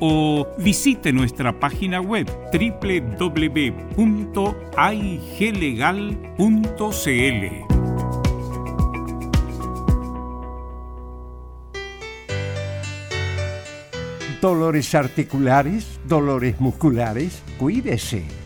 o visite nuestra página web www.aiglegal.cl. Dolores articulares, dolores musculares, cuídese.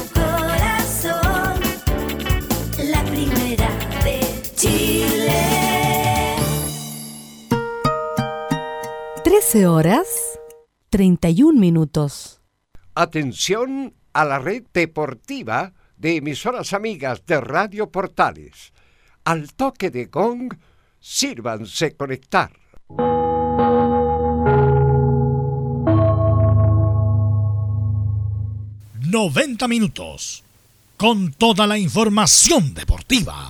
13 horas 31 minutos. Atención a la red deportiva de emisoras amigas de Radio Portales. Al toque de gong, sírvanse conectar. ...90 minutos... ...con toda la información deportiva.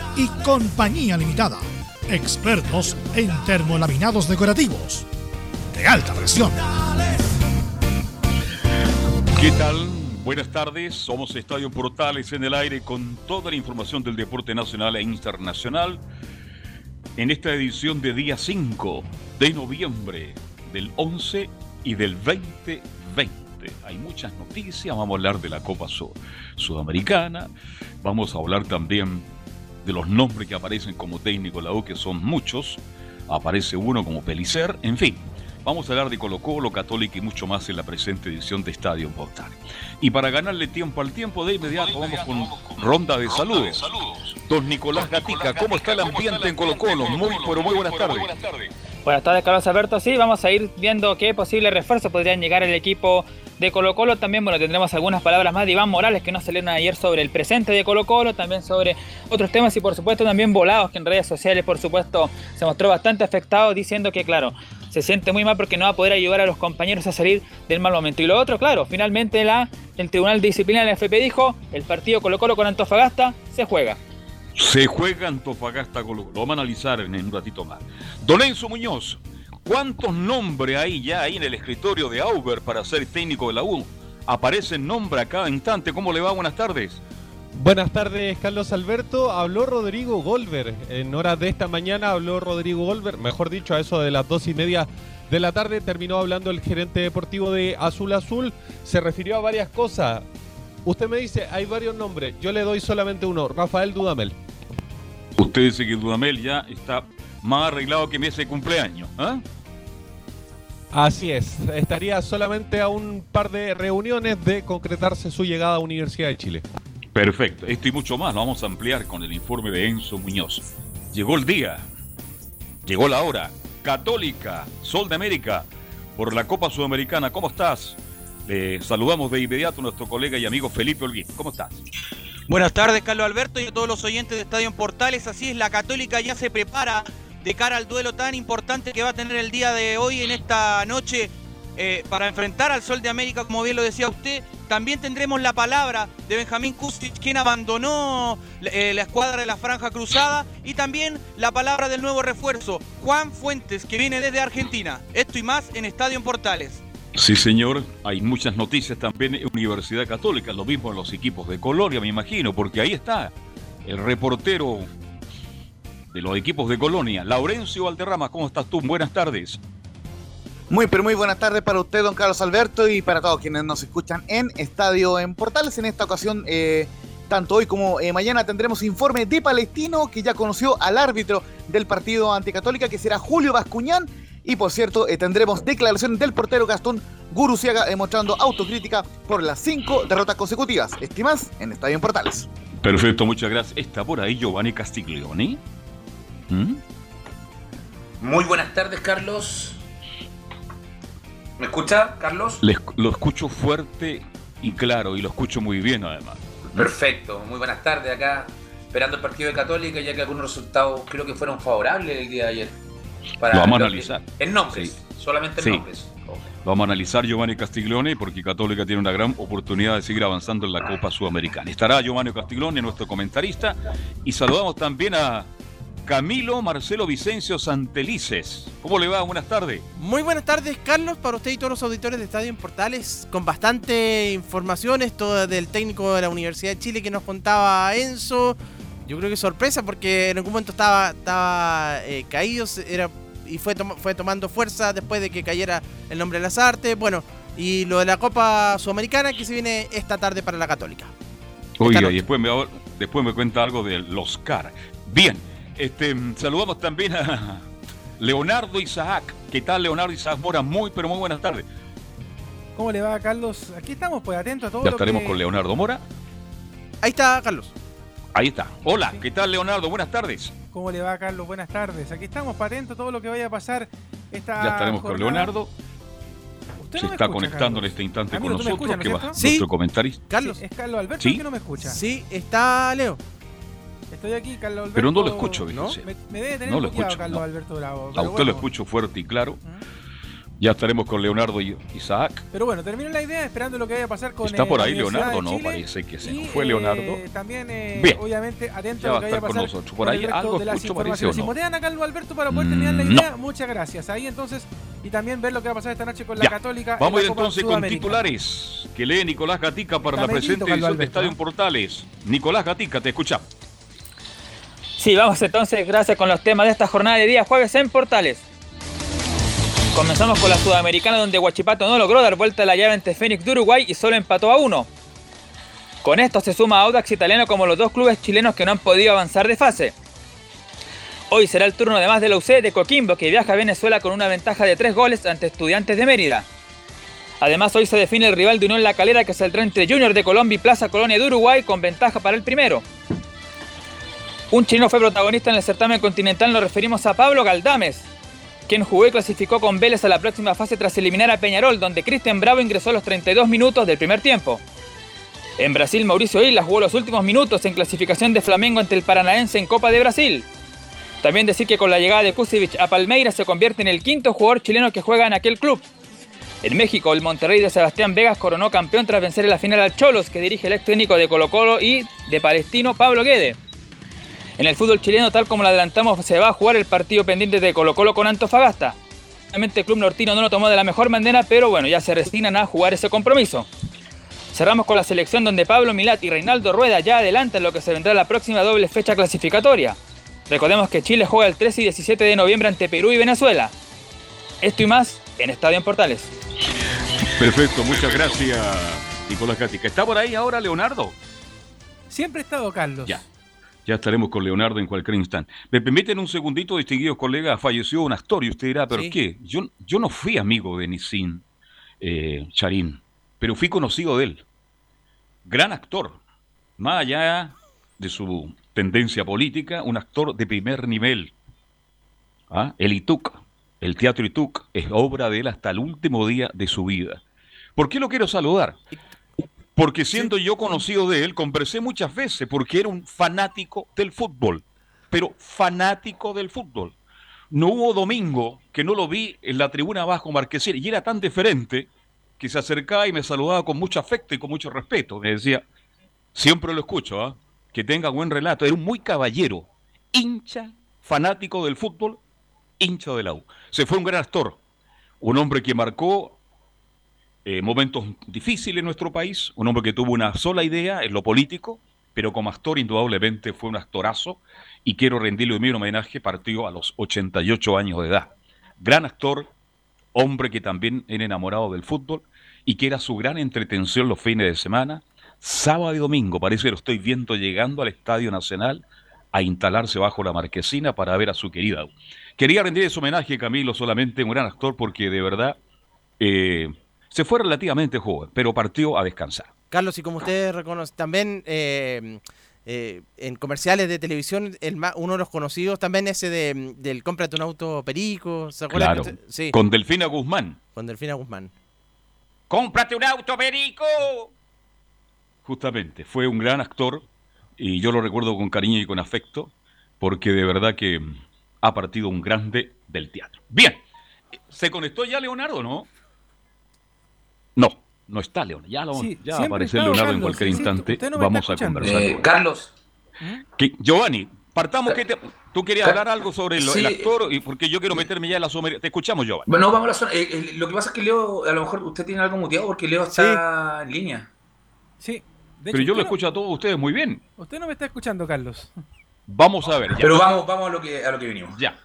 y Compañía Limitada. Expertos en termolaminados decorativos de alta presión. ¿Qué tal? Buenas tardes, somos Estadio Portales en el aire con toda la información del deporte nacional e internacional. en esta edición de día 5 de noviembre del 11 y del 2020. Hay muchas noticias, vamos a hablar de la Copa Sudamericana, vamos a hablar también de los nombres que aparecen como técnico de la U, que son muchos, aparece uno como Pelicer, en fin. Vamos a hablar de Colo Colo, Católica y mucho más en la presente edición de Estadio Portal. Y para ganarle tiempo al tiempo, de inmediato vamos con ronda de saludos. Don Nicolás Gatica, ¿cómo está el ambiente en Colo Colo? Muy, pero muy buenas tardes. Buenas tardes, Carlos Alberto. Sí, vamos a ir viendo qué posibles refuerzos podrían llegar al equipo de Colo Colo. También, bueno, tendremos algunas palabras más de Iván Morales que nos salieron ayer sobre el presente de Colo Colo, también sobre otros temas y por supuesto también volados que en redes sociales, por supuesto, se mostró bastante afectado diciendo que, claro, se siente muy mal porque no va a poder ayudar a los compañeros a salir del mal momento. Y lo otro, claro, finalmente la, el Tribunal de Disciplina de la FP dijo, el partido Colo Colo con Antofagasta se juega. Se juega Antofagasta Colo Colo. Lo vamos a analizar en un ratito más. Don Enzo Muñoz, ¿cuántos nombres hay ya ahí en el escritorio de Auber para ser técnico de la U? Aparecen nombres a cada instante. ¿Cómo le va? Buenas tardes. Buenas tardes, Carlos Alberto. Habló Rodrigo Golver. En horas de esta mañana habló Rodrigo Golver. Mejor dicho, a eso de las dos y media de la tarde terminó hablando el gerente deportivo de Azul Azul. Se refirió a varias cosas. Usted me dice, hay varios nombres. Yo le doy solamente uno, Rafael Dudamel. Usted dice que Dudamel ya está más arreglado que mi ese cumpleaños. ¿ah? Así es, estaría solamente a un par de reuniones de concretarse su llegada a Universidad de Chile. Perfecto, esto y mucho más lo vamos a ampliar con el informe de Enzo Muñoz. Llegó el día, llegó la hora. Católica, Sol de América, por la Copa Sudamericana. ¿Cómo estás? Le saludamos de inmediato a nuestro colega y amigo Felipe Olguín. ¿Cómo estás? Buenas tardes, Carlos Alberto, y a todos los oyentes de Estadio en Portales. Así es, la Católica ya se prepara de cara al duelo tan importante que va a tener el día de hoy en esta noche eh, para enfrentar al Sol de América, como bien lo decía usted. También tendremos la palabra de Benjamín Kusic, quien abandonó eh, la escuadra de la Franja Cruzada, y también la palabra del nuevo refuerzo, Juan Fuentes, que viene desde Argentina. Esto y más en Estadio en Portales. Sí, señor. Hay muchas noticias también en Universidad Católica, lo mismo en los equipos de Colonia, me imagino, porque ahí está el reportero de los equipos de Colonia, Laurencio Valderrama. ¿Cómo estás tú? Buenas tardes. Muy, pero muy buenas tardes para usted, don Carlos Alberto, y para todos quienes nos escuchan en Estadio en Portales. En esta ocasión, eh, tanto hoy como eh, mañana tendremos informe de Palestino, que ya conoció al árbitro del partido anticatólica, que será Julio Bascuñán. Y por cierto, eh, tendremos declaración del portero Gastón Guruciaga demostrando autocrítica por las cinco derrotas consecutivas. Estimas en Estadio en Portales. Perfecto, muchas gracias. Está por ahí Giovanni Castiglioni. ¿Mm? Muy buenas tardes, Carlos. ¿Me escucha, Carlos? Les- lo escucho fuerte y claro, y lo escucho muy bien además. Perfecto, muy buenas tardes acá, esperando el partido de Católica, ya que algunos resultados creo que fueron favorables el día de ayer. Lo vamos a que- analizar. En nombres, Sí. solamente en Sí. nombres. Lo vamos a analizar Giovanni Castiglione porque Católica tiene una gran oportunidad de seguir avanzando en la Copa Sudamericana. Estará Giovanni Castiglione, nuestro comentarista, y saludamos también a Camilo Marcelo Vicencio Santelices. ¿Cómo le va? Buenas tardes. Muy buenas tardes, Carlos, para usted y todos los auditores de Estadio en Portales, con bastante información, esto del técnico de la Universidad de Chile que nos contaba Enzo. Yo creo que sorpresa porque en algún momento estaba, estaba eh, caído era, y fue, fue tomando fuerza después de que cayera el nombre de las artes. Bueno, y lo de la Copa Sudamericana que se viene esta tarde para la Católica. Oiga, y después me, después me cuenta algo del Oscar. Bien, este, saludamos también a Leonardo Isaac. ¿Qué tal, Leonardo Isaac Mora? Muy, pero muy buenas tardes. ¿Cómo le va, Carlos? Aquí estamos, pues atentos a todo Ya lo estaremos que- con Leonardo Mora. Ahí está, Carlos. Ahí está. Hola, ¿qué tal, Leonardo? Buenas tardes. ¿Cómo le va, Carlos? Buenas tardes. Aquí estamos, para atentos a todo lo que vaya a pasar esta Ya estaremos con. Leonardo. Usted Se no me está escucha, conectando en este instante Amigo, con ¿tú me nosotros, escuchas, que no va? Sí. nuestro comentarista. Carlos. Sí, es Carlos Alberto Sí. que no me escucha. Sí, está Leo. Estoy aquí, Carlos Alberto. Pero no lo escucho, ¿No? fíjese. Me, me debe tener No lo escucho, Carlos no. Alberto Bravo. A usted lo escucho fuerte y claro. Ya estaremos con Leonardo y Isaac. Pero bueno, termino la idea esperando lo que vaya a pasar con ¿Está eh, por la ahí Leonardo? No, parece que se Y, fue eh, Leonardo. también, eh, Bien. obviamente, atento Ya a lo que vaya a estar con pasar nosotros. Por ahí algo de escucho, parece, ¿o no? Si motean a Carlos Alberto para poder terminar la Mm, idea, muchas gracias. Ahí entonces, y también ver lo que va a pasar esta noche con la Ya. Católica. Vamos a ir Copa entonces con titulares que lee Nicolás Gatica para Está la presente edición de Estadio ¿no? Portales. Nicolás Gatica, te escuchamos. Sí, vamos entonces, gracias con los temas de esta jornada de día jueves en Portales. Comenzamos con la Sudamericana donde Huachipato no logró dar vuelta a la llave ante Fénix de Uruguay y solo empató a uno. Con esto se suma Audax Italiano como los dos clubes chilenos que no han podido avanzar de fase. Hoy será el turno además de la UC de Coquimbo que viaja a Venezuela con una ventaja de tres goles ante Estudiantes de Mérida. Además hoy se define el rival de Unión La Calera que saldrá entre Junior de Colombia y Plaza Colonia de Uruguay con ventaja para el primero. Un chileno fue protagonista en el certamen continental, nos referimos a Pablo Galdames, quien jugó y clasificó con Vélez a la próxima fase tras eliminar a Peñarol, donde Cristian Bravo ingresó a los 32 minutos del primer tiempo. En Brasil, Mauricio Isla jugó los últimos minutos en clasificación de Flamengo ante el Paranaense en Copa de Brasil. También decir que con la llegada de Kusevich a Palmeiras se convierte en el quinto jugador chileno que juega en aquel club. En México, el Monterrey de Sebastián Vegas coronó campeón tras vencer en la final al Cholos, que dirige el ex técnico de Colo Colo y de Palestino, Pablo Guede. En el fútbol chileno, tal como lo adelantamos, se va a jugar el partido pendiente de Colo Colo con Antofagasta. Obviamente el club nortino no lo tomó de la mejor manera, pero bueno, ya se resignan a jugar ese compromiso. Cerramos con la selección donde Pablo Milat y Reinaldo Rueda ya adelantan lo que se vendrá la próxima doble fecha clasificatoria. Recordemos que Chile juega el 13 y 17 de noviembre ante Perú y Venezuela. Esto y más en Estadio en Portales. Perfecto, muchas gracias, Nicolás Cática. ¿Está por ahí ahora Leonardo? Siempre he estado, Carlos. Ya. Ya estaremos con Leonardo en cualquier instante. Me permiten un segundito, distinguidos colegas, falleció un actor y usted dirá, ¿pero Sí. qué? Yo, yo no fui amigo de Nissin eh, Charín, pero fui conocido de él. Gran actor, más allá de su tendencia política, un actor de primer nivel. ¿Ah? El ITUC, el Teatro ITUC, es obra de él hasta el último día de su vida. ¿Por qué lo quiero saludar? Porque siendo yo conocido de él, conversé muchas veces porque era un fanático del fútbol, pero fanático del fútbol. No hubo domingo que no lo vi en la tribuna abajo Marquesina y era tan diferente que se acercaba y me saludaba con mucho afecto y con mucho respeto. Me decía, siempre lo escucho, ¿ah? que tenga buen relato. Era un muy caballero, hincha, fanático del fútbol, hincha de la U. Se fue un gran actor, un hombre que marcó eh, momentos difíciles en nuestro país, un hombre que tuvo una sola idea en lo político, pero como actor indudablemente fue un actorazo y quiero rendirle mi homenaje, partió a los 88 años de edad. Gran actor, hombre que también era enamorado del fútbol y que era su gran entretención los fines de semana, sábado y domingo, parece que lo estoy viendo llegando al Estadio Nacional a instalarse bajo la marquesina para ver a su querida. Quería rendir ese homenaje, Camilo, solamente un gran actor porque de verdad eh, se fue relativamente joven, pero partió a descansar. Carlos, y como usted reconoce, también eh, eh, en comerciales de televisión, el uno de los conocidos también ese de, del cómprate un auto perico, ¿se acuerda? Claro, que Sí, con Delfina Guzmán. con Delfina Guzmán. ¡Cómprate un auto, Perico! Justamente, fue un gran actor y yo lo recuerdo con cariño y con afecto porque de verdad que ha partido un grande del teatro. Bien, ¿se conectó ya Leonardo no? No, no está Leonardo. Ya, lo- Sí, ya va a siempre aparecer he estado, Leonardo en cualquier sí, instante. no Vamos a conversar. Eh, con. Carlos, Que- Giovanni, partamos que te- tú querías hablar algo sobre el, Sí. el actor y porque yo quiero meterme ya en la somería. Te escuchamos, Giovanni. bueno, vamos a la zona. Eh, eh, lo que pasa es que Leo, a lo mejor usted tiene algo muteado porque Leo está en línea. Sí. De Pero hecho, yo lo no- escucho a todos ustedes muy bien. Usted no me está escuchando, Carlos. Vamos a ver. ya. Pero vamos, vamos a lo que a lo que venimos. Ya.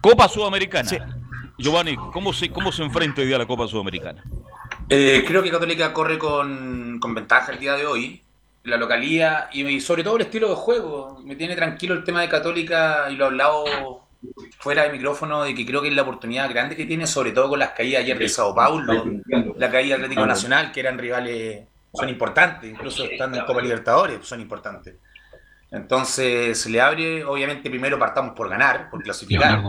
Copa Sudamericana. Giovanni, ¿cómo se, ¿cómo se enfrenta hoy día la Copa Sudamericana? Eh, creo que Católica corre con, con ventaja el día de hoy. La localía y, y sobre todo el estilo de juego. Me tiene tranquilo el tema de Católica y lo he hablado fuera de micrófono de que creo que es la oportunidad grande que tiene, sobre todo con las caídas ayer de Sao Paulo, la caída de Atlético Nacional, que eran rivales, son importantes, incluso estando en Copa Libertadores, son importantes. Entonces se le abre, obviamente primero partamos por ganar, por clasificar.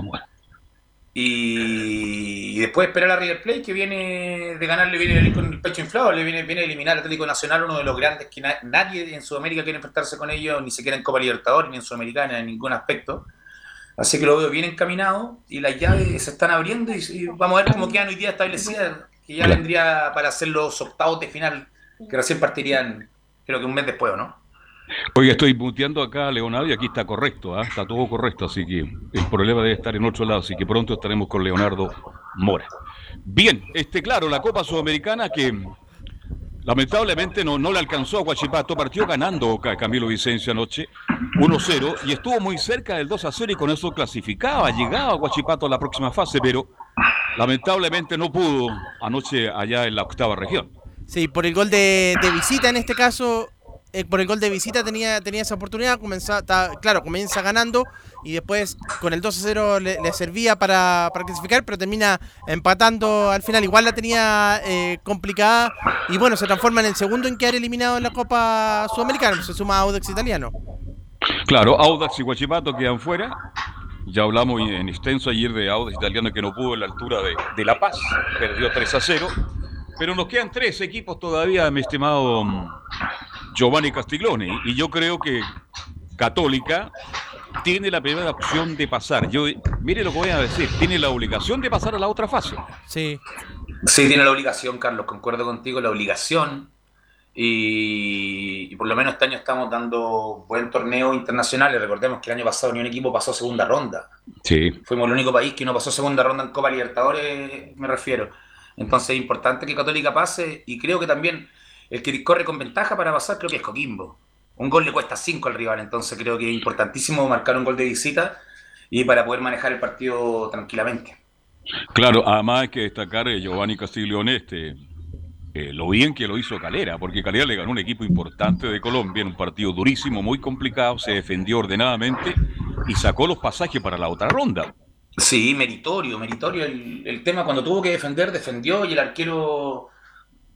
Y, después esperar a River Plate que viene de ganar, le viene con el pecho inflado, le viene, viene a eliminar Atlético Nacional, uno de los grandes que na- nadie en Sudamérica quiere enfrentarse con ellos, ni siquiera en Copa Libertadores, ni en Sudamericana, en ningún aspecto. Así que lo veo bien encaminado y las llaves se están abriendo y, vamos a ver cómo quedan hoy día establecidas, que ya vendría para hacer los octavos de final, que recién partirían, creo que un mes después, ¿o ¿no? Oye, estoy muteando acá a Leonardo y aquí está correcto, ¿ah? está todo correcto, así que el problema debe estar en otro lado, así que pronto estaremos con Leonardo Mora. Bien, este claro, la Copa Sudamericana que Lamentablemente no, no le alcanzó a Guachipato, partió ganando Ca- Camilo Vicencio anoche 1-0 y estuvo muy cerca del 2-0 y con eso clasificaba, llegaba a Guachipato a la próxima fase, pero lamentablemente no pudo anoche allá en la octava región. Sí, por el gol de, de visita en este caso, eh, por el gol de visita tenía, tenía esa oportunidad, claro, comienza ganando y después con el 2 a 0 le, servía para, para clasificar, pero termina empatando al final. Igual la tenía eh, complicada y bueno, se transforma en el segundo en quedar eliminado en la Copa Sudamericana, se suma a Audax Italiano. Claro, Audax y Guachipato quedan fuera. Ya hablamos en extenso ayer de Audax italiano que no pudo en la altura de, de La Paz, perdió 3 a 0. Pero nos quedan tres equipos todavía, mi estimado Giovanni Castiglione. Y yo creo que Católica tiene la primera opción de pasar. Yo, mire lo que voy a decir, tiene la obligación de pasar a la otra fase. Sí. Sí, tiene la obligación, Carlos, concuerdo contigo, la obligación. Y, y por lo menos este año estamos dando buen torneo internacional. Y Recordemos que el año pasado ni un equipo pasó segunda ronda. Sí. Fuimos el único país que no pasó segunda ronda en Copa Libertadores, me refiero. Entonces es importante que Católica pase y creo que también el que corre con ventaja para pasar creo que es Coquimbo. Un gol le cuesta 5 al rival, entonces creo que es importantísimo marcar un gol de visita y para poder manejar el partido tranquilamente. Claro, además hay que destacar eh, Giovanni Castiglione, este, eh, lo bien que lo hizo Calera, porque Calera le ganó un equipo importante de Colombia en un partido durísimo, muy complicado, se defendió ordenadamente y sacó los pasajes para la otra ronda. Sí, meritorio, meritorio. El, el tema cuando tuvo que defender, defendió y el arquero,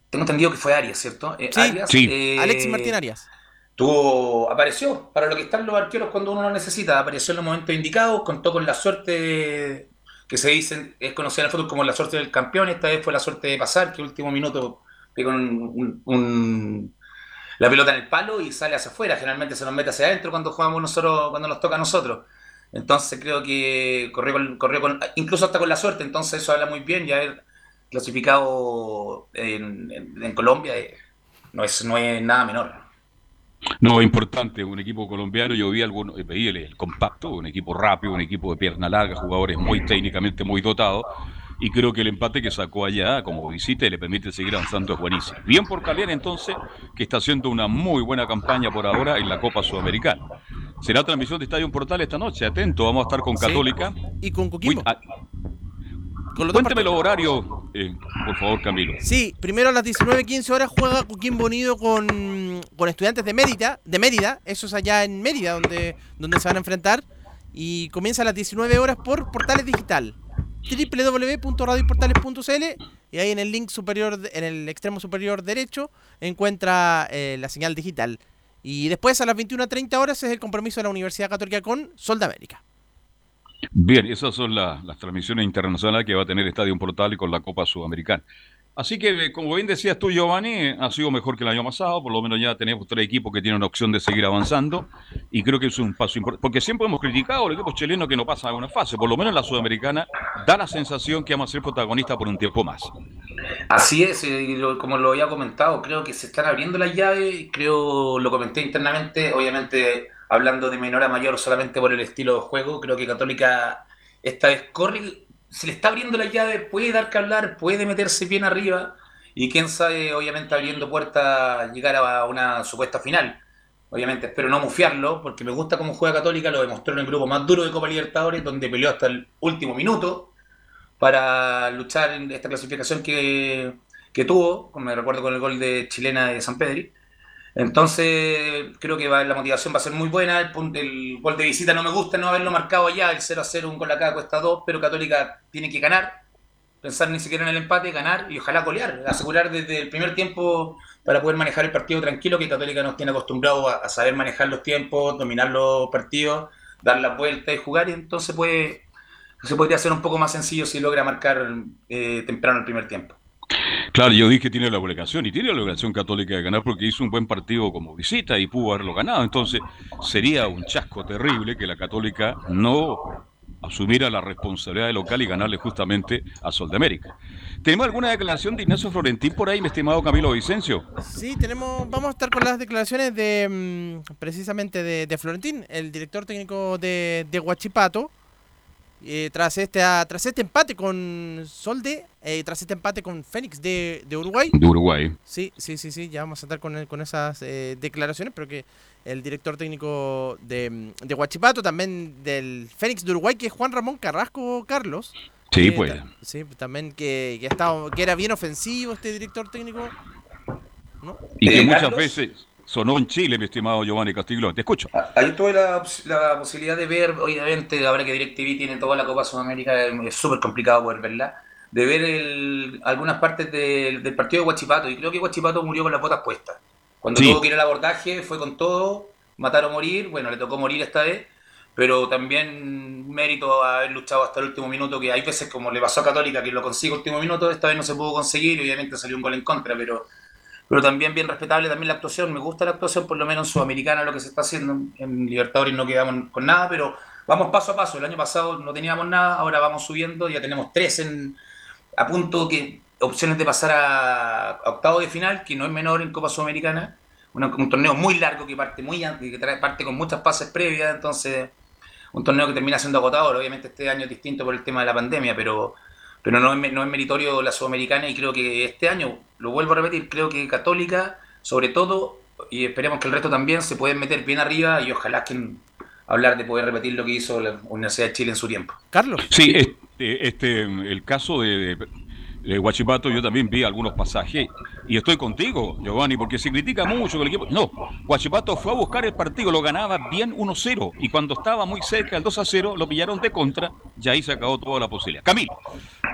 tengo entendido que fue Arias, ¿cierto? Eh, Sí, Arias, sí. eh, Alexis Martín Arias. Tuvo, apareció para lo que están los arqueros cuando uno lo necesita, apareció en los momentos indicados, contó con la suerte que se dice, es conocida en el fútbol como la suerte del campeón, esta vez fue la suerte de pasar, que último minuto pegó un- un- un- la pelota en el palo y sale hacia afuera, generalmente se nos mete hacia adentro cuando jugamos nosotros, cuando nos toca a nosotros. Entonces creo que corrió con, corrió con- incluso hasta con la suerte, entonces eso habla muy bien, ya haber clasificado en, en- en Colombia eh, no es, no es nada menor. No, importante, un equipo colombiano, yo vi algunos, eh, veía el, el compacto, un equipo rápido, un equipo de pierna larga, jugadores muy técnicamente muy dotados, y creo que el empate que sacó allá como visita y le permite seguir avanzando es buenísimo. Bien por Calera entonces, que está haciendo una muy buena campaña por ahora en la Copa Sudamericana. Será transmisión de Estadio Portal esta noche, atento, vamos a estar con Sí. Católica. Y con Coquimbo. Uy, cuénteme los horarios, eh, por favor, Camilo. Sí, primero a las 19.15 horas juega Coquimbo Unido con, con estudiantes de Mérida, de Mérida, eso es allá en Mérida donde, donde se van a enfrentar. Y comienza a las 19 horas por Portales Digital. www.radioportales.cl y ahí en el link superior, en el extremo superior derecho, encuentra eh, la señal digital. Y después a las 21.30 horas es el compromiso de la Universidad Católica con Sol de América. Bien, esas son la- las transmisiones internacionales que va a tener Estadio Portal y con la Copa Sudamericana. Así que, eh, como bien decías tú, Giovanni, eh, ha sido mejor que el año pasado, por lo menos ya tenemos tres equipos que tienen una opción de seguir avanzando, y creo que es un paso importante, porque siempre hemos criticado al equipo chileno que no pasa a fase, por lo menos en la Sudamericana da la sensación que vamos a ser protagonistas por un tiempo más. Así es, eh, y lo- como lo había comentado, creo que se están abriendo las llaves, creo, lo comenté internamente, obviamente hablando de menor a mayor solamente por el estilo de juego, creo que Católica esta vez corre, se le está abriendo las llaves, puede dar que hablar, puede meterse bien arriba y quién sabe, obviamente abriendo puertas, llegar a una supuesta final. Obviamente espero no mufiarlo, porque me gusta cómo juega Católica, lo demostró en el grupo más duro de Copa Libertadores, donde peleó hasta el último minuto para luchar en esta clasificación que, que tuvo, me recuerdo con el gol de chilena de San Pedri. Entonces, creo que va- la motivación va a ser muy buena. El, el gol de visita no me gusta no haberlo marcado allá. El 0 a 0, un gol acá cuesta 2, pero Católica tiene que ganar. Pensar ni siquiera en el empate, ganar y ojalá golear. Asegurar desde el primer tiempo para poder manejar el partido tranquilo, que Católica nos tiene acostumbrado a, a saber manejar los tiempos, dominar los partidos, dar la vuelta y jugar. Y entonces puede, se podría hacer un poco más sencillo si logra marcar eh, temprano el primer tiempo. Claro, yo dije que tiene la obligación y tiene la obligación católica de ganar porque hizo un buen partido como visita y pudo haberlo ganado. Entonces sería un chasco terrible que la católica no asumiera la responsabilidad de local y ganarle justamente a Sol de América. ¿Tenemos alguna declaración de Ignacio Florentín por ahí, mi estimado Camilo Vicencio? Sí, tenemos, vamos a estar con las declaraciones de mm, precisamente de, Florentín, el director técnico de, de Huachipato, eh, tras, este, ah, tras este empate con Solde, eh, tras este empate con Fénix de, de Uruguay. De Uruguay. Sí, sí, sí, sí, ya vamos a estar con, con esas eh, declaraciones, pero que el director técnico de, de Huachipato, también del Fénix de Uruguay, que es Juan Ramón Carrasco Carlos. Sí, eh, pues. sí, también que, que, ha estado- que era bien ofensivo este director técnico. Y que Eh, muchas Carlos. veces sonó en Chile, mi estimado Giovanni Castiglione. Te escucho. Ahí tuve la, la posibilidad de ver, obviamente, ahora que DirecTV tiene toda la Copa Sudamérica, es súper complicado poder verla, de ver el- algunas partes del, del partido de Huachipato. Y creo que Huachipato murió con las botas puestas. Cuando Sí. tuvo que ir al abordaje, fue con todo, matar o morir. Bueno, le tocó morir esta vez, pero también mérito a haber luchado hasta el último minuto, que hay veces, como le pasó a Católica, que lo consigue último minuto, esta vez no se pudo conseguir y obviamente salió un gol en contra, pero pero también bien respetable también la actuación. Me gusta la actuación, por lo menos en Sudamericana, lo que se está haciendo. En Libertadores no quedamos con nada, pero vamos paso a paso. El año pasado no teníamos nada, ahora vamos subiendo, ya tenemos tres en, a punto que opciones de pasar a, a octavo de final, que no es menor en Copa Sudamericana. Un torneo muy largo que parte muy que trae, parte con muchas pases previas, entonces un torneo que termina siendo agotador. Obviamente este año es distinto por el tema de la pandemia, pero pero no es, no es meritorio la Sudamericana y creo que este año, lo vuelvo a repetir, creo que Católica, sobre todo, y esperemos que el resto también se pueden meter bien arriba y ojalá que hablar de poder repetir lo que hizo la Universidad de Chile en su tiempo. Carlos. Sí, este, este, el caso de, de, de Huachipato, yo también vi algunos pasajes y estoy contigo, Giovanni, porque se critica mucho el equipo. No, Huachipato fue a buscar el partido, lo ganaba bien 1-0 y cuando estaba muy cerca del 2-0 lo pillaron de contra y ahí se acabó toda la posibilidad. Camilo.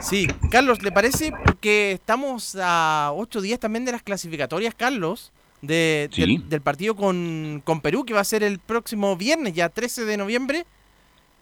Sí, Carlos, ¿le parece? Porque estamos a ocho días también de las clasificatorias, Carlos, de, Sí. del, del partido con, con Perú, que va a ser el próximo viernes, ya 13 de noviembre.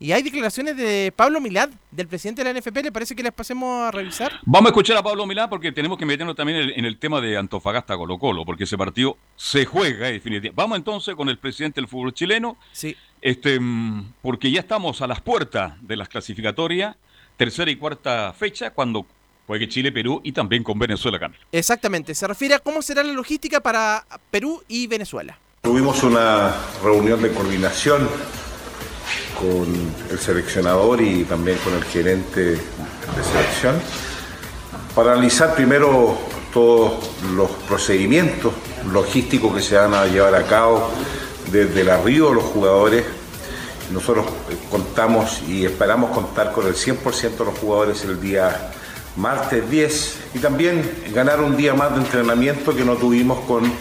Y hay declaraciones de Pablo Milad, del presidente de la NFP, ¿le parece que las pasemos a revisar? Vamos a escuchar a Pablo Milán porque tenemos que meternos también en el, en el tema de Antofagasta Colo Colo, porque ese partido se juega definitivamente. Vamos entonces con el presidente del fútbol chileno, Sí. este, mm, porque ya estamos a las puertas de las clasificatorias, tercera y cuarta fecha, cuando juegue Chile, Perú y también con Venezuela, Camilo. Exactamente, se refiere a cómo será la logística para Perú y Venezuela. Tuvimos una reunión de coordinación con el seleccionador y también con el gerente de selección para analizar primero todos los procedimientos logísticos que se van a llevar a cabo desde el arribo de los jugadores. Nosotros eh, contamos y esperamos contar con el 100% de los jugadores el día martes 10 y también ganar un día más de entrenamiento que no tuvimos con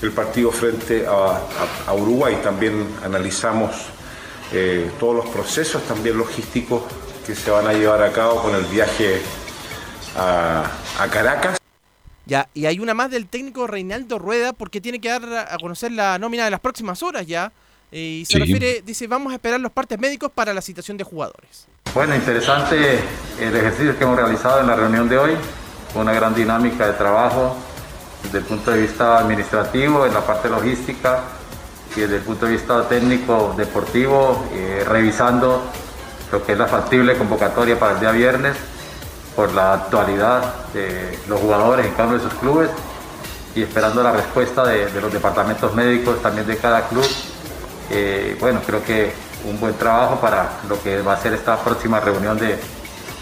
el partido frente a, a- a Uruguay. También analizamos eh, todos los procesos también logísticos que se van a llevar a cabo con el viaje a, a Caracas. Ya, y hay una más del técnico Reinaldo Rueda porque tiene que dar a conocer la nómina de las próximas horas ya. eh, Y se Sí. refiere, dice, vamos a esperar los partes médicos para la citación de jugadores. Bueno, interesante el ejercicio que hemos realizado en la reunión de hoy, con una gran dinámica de trabajo desde el punto de vista administrativo, en la parte logística y desde el punto de vista técnico, deportivo, eh, revisando lo que es la factible convocatoria para el día viernes por la actualidad de los jugadores en cada uno de sus clubes y esperando la respuesta de, los departamentos médicos también de cada club. Eh, bueno, creo que un buen trabajo para lo que va a ser esta próxima reunión de,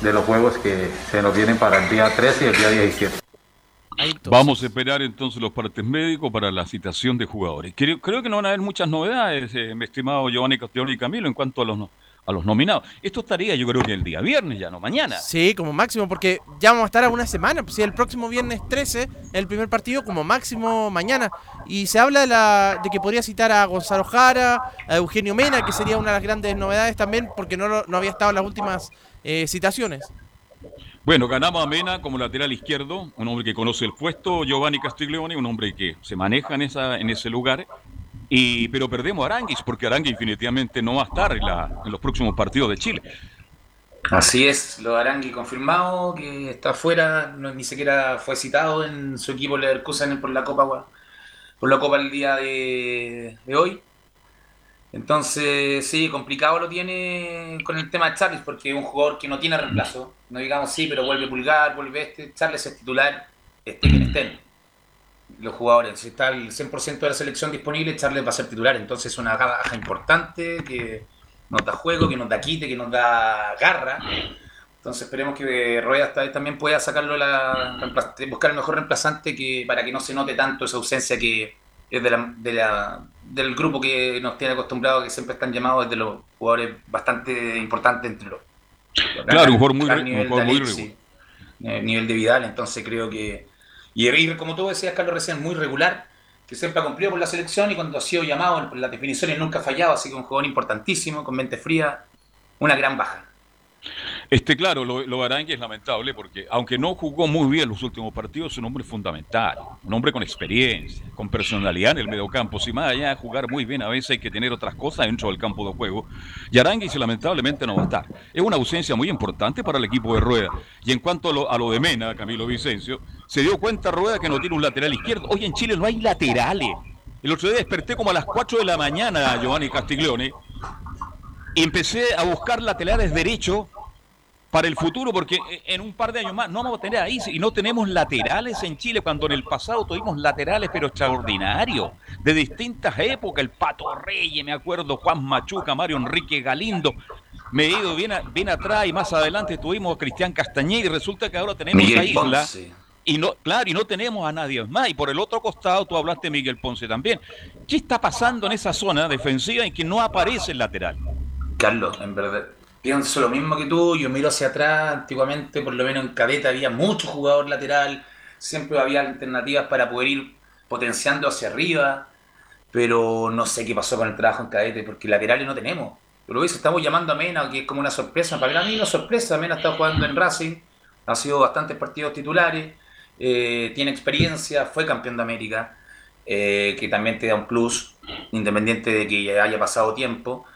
de los juegos que se nos vienen para el día 13 y el día 17. Vamos a esperar entonces los partes médicos para la citación de jugadores. Creo, creo que no van a haber muchas novedades, eh, mi estimado Giovanni Castellón y Camilo, en cuanto a los, a los nominados. Esto estaría yo creo que el día viernes, ya no mañana. Sí, como máximo, porque ya vamos a estar a una semana. Si el próximo viernes 13, el primer partido, como máximo mañana. Y se habla de, la, de que podría citar a Gonzalo Jara, a Eugenio Mena, que sería una de las grandes novedades también, porque no, lo- no había estado en las últimas eh, citaciones. Bueno, ganamos a Mena como lateral izquierdo, un hombre que conoce el puesto, Giovanni Castiglione, un hombre que se maneja en, esa, en ese lugar. Y, pero perdemos a Aranguis, porque Aranguis definitivamente no va a estar en, la- en los próximos partidos de Chile. Así es, lo de Arangui confirmado, que está fuera, no, ni siquiera fue citado en su equipo Leverkusen por la Copa por la Copa el día de hoy. Entonces, sí, complicado lo tiene con el tema de Charles, porque es un jugador que no tiene reemplazo. No digamos sí, pero vuelve Pulgar, vuelve este. Charles es titular, esté quien estén. Los jugadores, si está el 100% de la selección disponible, Charles va a ser titular. Entonces, es una baja importante que, nos da juego, que nos da quite, que nos da garra. Entonces esperemos que Rueda esta vez también pueda sacarlo la, buscar el mejor reemplazante que para que no se note tanto esa ausencia que es de la, de la- del grupo que nos tiene acostumbrados, que siempre están llamados desde los jugadores bastante importantes entre los. Claro, un jugador muy re- nivel un jugador de muy Alexis, regular. eh, nivel de Vidal, entonces creo que. Y y como tú decías, Carlos, recién, muy regular, que siempre ha cumplido por la selección y cuando ha sido llamado en las definiciones nunca ha fallado, así que un jugador importantísimo, con mente fría, una gran baja. Este, claro, lo, lo Arangui es lamentable porque, aunque no jugó muy bien los últimos partidos, es un hombre fundamental, un hombre con experiencia, con personalidad en el mediocampo. Si más allá de jugar muy bien, a veces hay que tener otras cosas dentro del campo de juego. Y Arangui, lamentablemente, no va a estar. Es una ausencia muy importante para el equipo de Rueda. Y en cuanto a lo, a lo de Mena, Camilo Vicencio, se dio cuenta Rueda que no tiene un lateral izquierdo. Hoy en Chile no hay laterales. El otro día desperté como a las 4 de la mañana, Giovanni Castiglione, y empecé a buscar laterales derechos para el futuro, porque en un par de años más no vamos a tener ahí, y no tenemos laterales en Chile, cuando en el pasado tuvimos laterales, pero extraordinarios, de distintas épocas, el Pato Reyes, me acuerdo, Juan Machuca, Mario Enrique Galindo, me he ido bien, a- bien atrás y más adelante tuvimos a Cristian Castañeda y resulta que ahora tenemos Miguel a Isla. Ponce. Y no, claro, y no tenemos a nadie más. Y por el otro costado, tú hablaste de Miguel Ponce también. ¿Qué está pasando en esa zona defensiva en que no aparece el lateral? Carlos, en verdad, pienso lo mismo que tú, yo miro hacia atrás, antiguamente por lo menos en cadeta había mucho jugador lateral, siempre había alternativas para poder ir potenciando hacia arriba, pero no sé qué pasó con el trabajo en cadete, porque laterales no tenemos. Lo estamos llamando a Mena, que es como una sorpresa, para mí una sorpresa, Mena está jugando en Racing, ha sido bastantes partidos titulares, eh, tiene experiencia, fue campeón de América, eh, que también te da un plus, independiente de que ya haya pasado tiempo,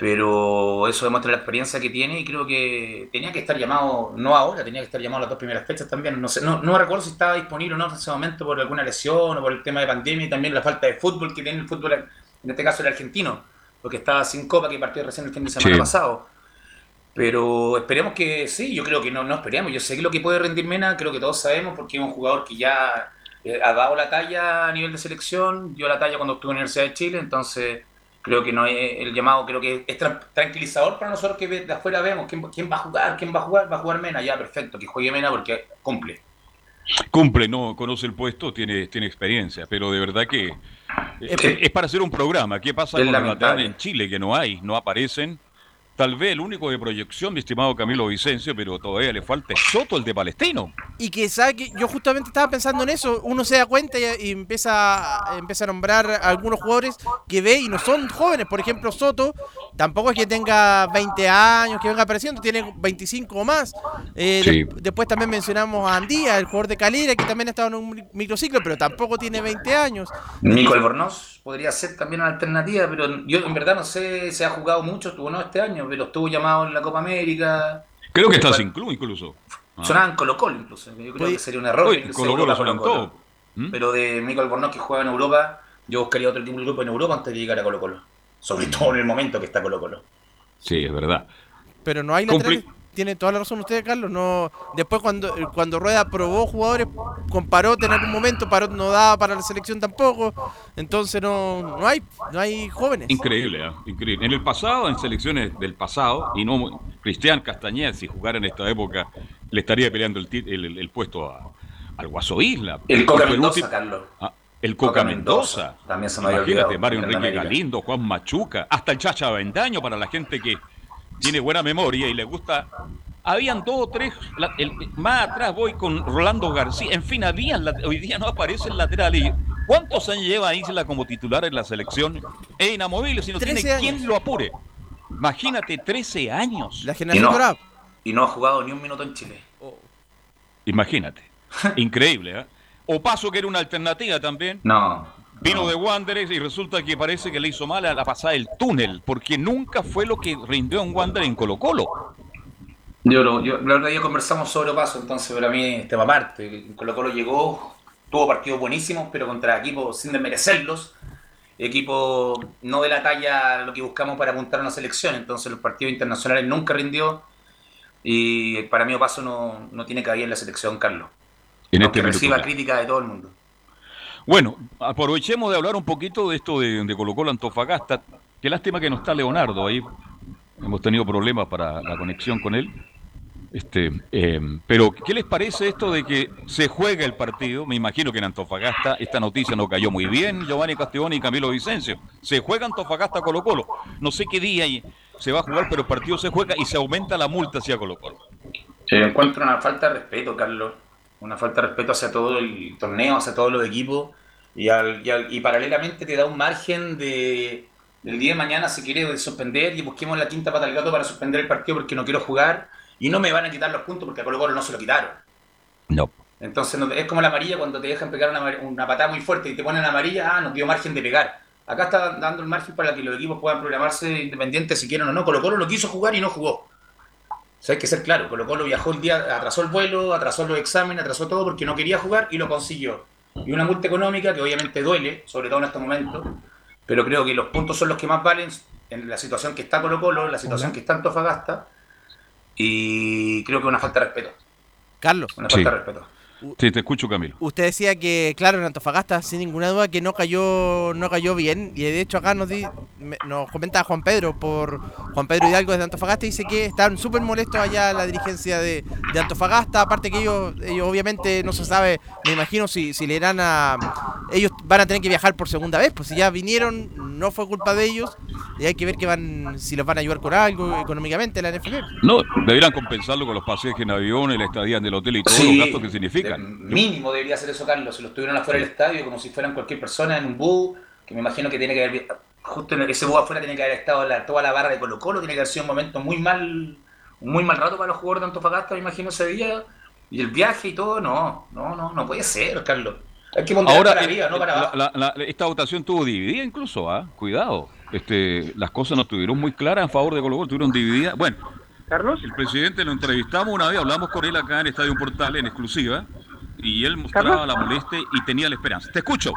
pero eso demuestra la experiencia que tiene y creo que tenía que estar llamado, no ahora, tenía que estar llamado las dos primeras fechas también. No sé, no, no recuerdo si estaba disponible o no en ese momento por alguna lesión o por el tema de pandemia y también la falta de fútbol que tiene el fútbol, en este caso el argentino, porque estaba sin copa que partió recién el fin de semana Sí. pasado. Pero esperemos que sí, yo creo que no, no esperemos. Yo sé que lo que puede rendir Mena, creo que todos sabemos, porque es un jugador que ya eh, ha dado la talla a nivel de selección, dio la talla cuando estuvo en la Universidad de Chile, entonces creo que no es el llamado, creo que es tra- tranquilizador para nosotros que de afuera vemos quién, quién va a jugar, quién va a jugar, va a jugar Mena, ya perfecto, que juegue Mena porque cumple. Cumple, no conoce el puesto, tiene, tiene experiencia, pero de verdad que eh, es, es para hacer un programa. ¿Qué pasa Es con los lamentable. laterales en Chile? Que no hay, no aparecen. Tal vez el único de proyección, mi estimado Camilo Vicencio, pero todavía le falta es Soto, el de Palestino. Y que sabe que yo justamente estaba pensando en eso, uno se da cuenta y, y empieza, a- empieza a nombrar a algunos jugadores que ve y no son jóvenes, por ejemplo Soto, tampoco es que tenga 20 años, que venga apareciendo, tiene 25 o más. Eh, Sí. de- después también mencionamos a Andía, el jugador de Calera, que también ha estado en un mi- microciclo, pero tampoco tiene 20 años. Nico Albornoz podría ser también una alternativa, pero yo en verdad no sé, se ha jugado mucho, estuvo no este año, pero estuvo llamado en la Copa América. Creo que está sin club incluso. Ah. Sonaban Colo Colo incluso. Yo creo que sería un error. Colo-Colo Europa suenan Colo-Colo. todo. ¿Mm? Pero de Mico Albornoz que juega en Europa, yo buscaría otro tipo de grupo en Europa antes de llegar a Colo Colo. Sobre todo en el momento que está Colo Colo. Sí, es verdad. Pero no hay Compli-. Tiene toda la razón usted, Carlos. No, después cuando, cuando Rueda probó jugadores con Parot en algún momento, Parot no daba para la selección tampoco. Entonces no, no hay, no hay jóvenes. Increíble, ¿ah? increíble. En el pasado, en selecciones del pasado, y no Cristian Castañeda, si jugara en esta época, le estaría peleando el, el, puesto a- al Guaso Isla. El Coca Fue Mendoza, Carlos. Ah, el Coca, Coca Mendoza. Mendoza. También se me había Imagínate, olvidado, Mario Enrique. Galindo, Juan Machuca, hasta el Chacha Avendaño para la gente que tiene buena memoria y le gusta. Habían dos o tres, la- el- más atrás voy con Rolando García, en fin, habían, la- hoy día no aparece el lateral. Y ¿Cuántos años lleva Isla como titular en la selección? Es inamovible, si no tiene 13 quien años. lo apure. Imagínate, 13 años. La Y generación no, dorada. y no ha jugado ni un minuto en Chile. Imagínate. Increíble, ¿eh? O Paso, que era una alternativa también. No. Vino de Wanderers y resulta que parece que le hizo mal a la pasada del túnel, porque nunca fue lo que rindió en Wander en Colo Colo. Yo, lo- yo, la verdad ya conversamos sobre paso, entonces para mí es tema aparte. Colo Colo llegó, tuvo partidos buenísimos, pero contra equipos sin desmerecerlos, equipos no de la talla lo que buscamos para apuntar a una selección, entonces los partidos internacionales nunca rindió y para mí Opaso no, no tiene cabida en la selección, Carlos. En Aunque este reciba crítica de todo el mundo. Bueno, aprovechemos de hablar un poquito de esto de, de Colo Colo Antofagasta. Qué lástima que no está Leonardo ahí. hemos tenido problemas para la conexión con él. Este, eh, pero, ¿qué les parece esto de que se juega el partido? Me imagino que en Antofagasta esta noticia no cayó muy bien, Giovanni Castellón y Camilo Vicencio. Se juega Antofagasta Colo Colo. No sé qué día se va a jugar, pero el partido se juega y se aumenta la multa hacia Colo Colo. Yo encuentro una falta de respeto, Carlos. Una falta de respeto hacia todo el torneo, hacia todos los equipos. Y, al- y al- y paralelamente te da un margen de. El día de mañana se quiere suspender y busquemos la quinta pata del gato para suspender el partido porque no quiero jugar. Y no me van a quitar los puntos porque a Colo Colo no se lo quitaron. No. Entonces es como la amarilla cuando te dejan pegar una, una patada muy fuerte y te ponen amarilla, ah, nos dio margen de pegar. Acá está dando el margen para que los equipos puedan programarse independientes si quieren o no. Colo Colo lo quiso jugar y no jugó. O sea, hay que ser claro, Colo Colo viajó el día, atrasó el vuelo, atrasó los exámenes, atrasó todo porque no quería jugar y lo consiguió. Y una multa económica que obviamente duele, sobre todo en estos momentos, pero creo que los puntos son los que más valen en la situación que está Colo Colo, en la situación Hola. que está Antofagasta, y creo que es una falta de respeto. Carlos. Una Sí. falta de respeto. Sí, te escucho, Camilo. Usted decía que, claro, en Antofagasta, sin ninguna duda, que no cayó no cayó bien. Y de hecho acá nos, di- me- nos comenta Juan Pedro, por Juan Pedro Hidalgo desde Antofagasta, dice que están súper molestos allá la dirigencia de, de Antofagasta. Aparte que ellos, ellos obviamente no se sabe, me imagino si, si le irán a... Ellos van a tener que viajar por segunda vez, pues si ya vinieron, no fue culpa de ellos. Y hay que ver que van si los van a ayudar con algo económicamente la NFP. No, deberían compensarlo con los pasajes en avión, la estadía en el hotel y todos Sí, los gastos que significan. Mínimo debería ser eso, Carlos. Si lo estuvieran afuera del estadio, como si fueran cualquier persona en un bus, que me imagino que tiene que haber. Justo en ese bus afuera tiene que haber estado la- toda la barra de Colo-Colo, tiene que haber sido un momento muy mal, un muy mal rato para los jugadores de Antofagasta, me imagino ese día. Y el viaje y todo, no, no, no, no puede ser, Carlos. Hay que montar Ahora, para eh, arriba, no para la- abajo. la- la- esta votación tuvo dividida incluso, ¿ah? Cuidado. Este, las cosas no estuvieron muy claras en favor de Colo Colo, estuvieron divididas. Bueno, Carlos. el presidente lo entrevistamos una vez, hablamos con él acá en Estadio Portal en exclusiva, y él mostraba Carlos. la molestia y tenía la esperanza. Te escucho.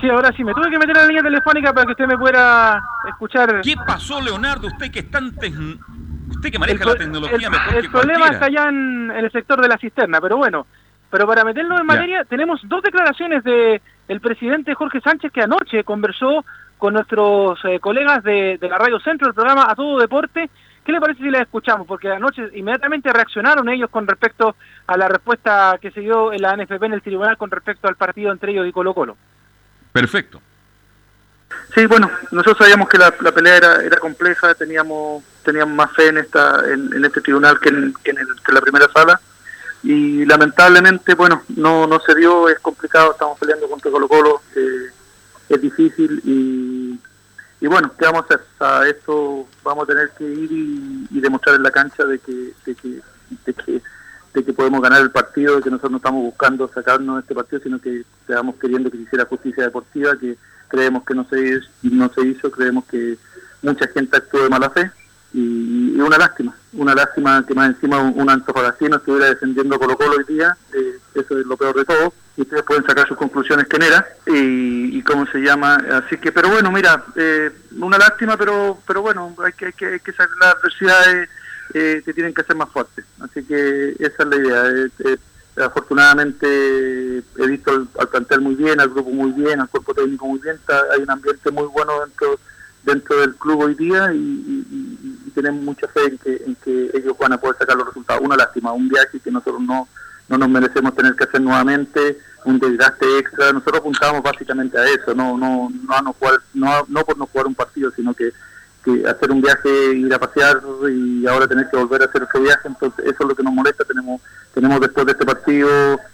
Sí, ahora sí, me tuve que meter en la línea telefónica para que usted me pueda escuchar. ¿Qué pasó, Leonardo? Usted que es tan usted que maneja El la tecnología el, mejor el que problema está allá en, en el sector de la cisterna, pero bueno. Pero para meternos en Ya. materia, tenemos dos declaraciones de el presidente Jorge Sánchez que anoche conversó con nuestros eh, colegas de, de la Radio Centro, del programa A Todo Deporte. ¿Qué le parece si las escuchamos? Porque anoche inmediatamente reaccionaron ellos con respecto a la respuesta que se dio en la NFP en el tribunal con respecto al partido entre ellos y Colo Colo. Perfecto. Sí, bueno, nosotros sabíamos que la, la pelea era, era compleja, teníamos teníamos más fe en esta en, en este tribunal que en, que en el- que en la primera sala y lamentablemente, bueno, no, no se dio, es complicado, estamos peleando contra Colo Colo, eh, es difícil y, y bueno, ¿qué vamos a hacer? Esto vamos a tener que ir y, demostrar en la cancha de que, de que, de que de que podemos ganar el partido, de que nosotros no estamos buscando sacarnos de este partido, sino que estamos queriendo que se hiciera justicia deportiva, que creemos que no se, no se hizo, creemos que mucha gente actuó de mala fe y, y una lástima, una lástima que más encima un, un antofagastino estuviera defendiendo Colo Colo hoy día, eso es lo peor de todo, ustedes pueden sacar sus conclusiones que era y, y cómo se llama, así que, pero bueno, mira, eh, una lástima, pero pero bueno, hay que, hay que, hay que sacar las adversidades eh, que tienen que ser más fuertes. Así que esa es la idea. Eh, eh, afortunadamente he visto al, al plantel muy bien, al grupo muy bien, al cuerpo técnico muy bien. Hay un ambiente muy bueno dentro dentro del club hoy día y, y- y- y tenemos mucha fe en que, en que ellos van a poder sacar los resultados. Una lástima, un viaje que nosotros no, no nos merecemos tener que hacer nuevamente, un desgaste extra. Nosotros apuntamos básicamente a eso, no no no, a no, jugar, no, no por no jugar un partido, sino que que hacer un viaje, ir a pasear y ahora tener que volver a hacer otro viaje, entonces eso es lo que nos molesta, tenemos tenemos después de este partido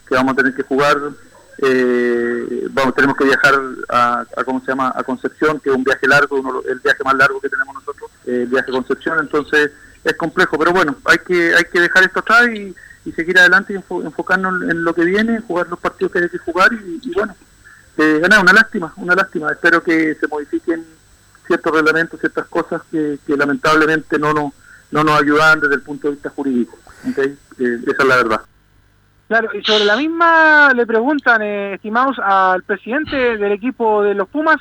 que vamos a tener que jugar, eh, vamos tenemos que viajar a, a, ¿cómo se llama? a Concepción, que es un viaje largo, uno, el viaje más largo que tenemos nosotros, el viaje a Concepción, entonces es complejo, pero bueno, hay que hay que dejar esto atrás y, y seguir adelante y enfo- enfocarnos en lo que viene, jugar los partidos que hay que jugar y, bueno, eh, ganar, una lástima, una lástima, espero que se modifiquen ciertos reglamentos, ciertas cosas que, lamentablemente no nos, no nos ayudan desde el punto de vista jurídico. ¿ok? Eh, esa es la verdad. Claro, y sobre la misma le preguntan, eh, estimados, al presidente del equipo de los Pumas,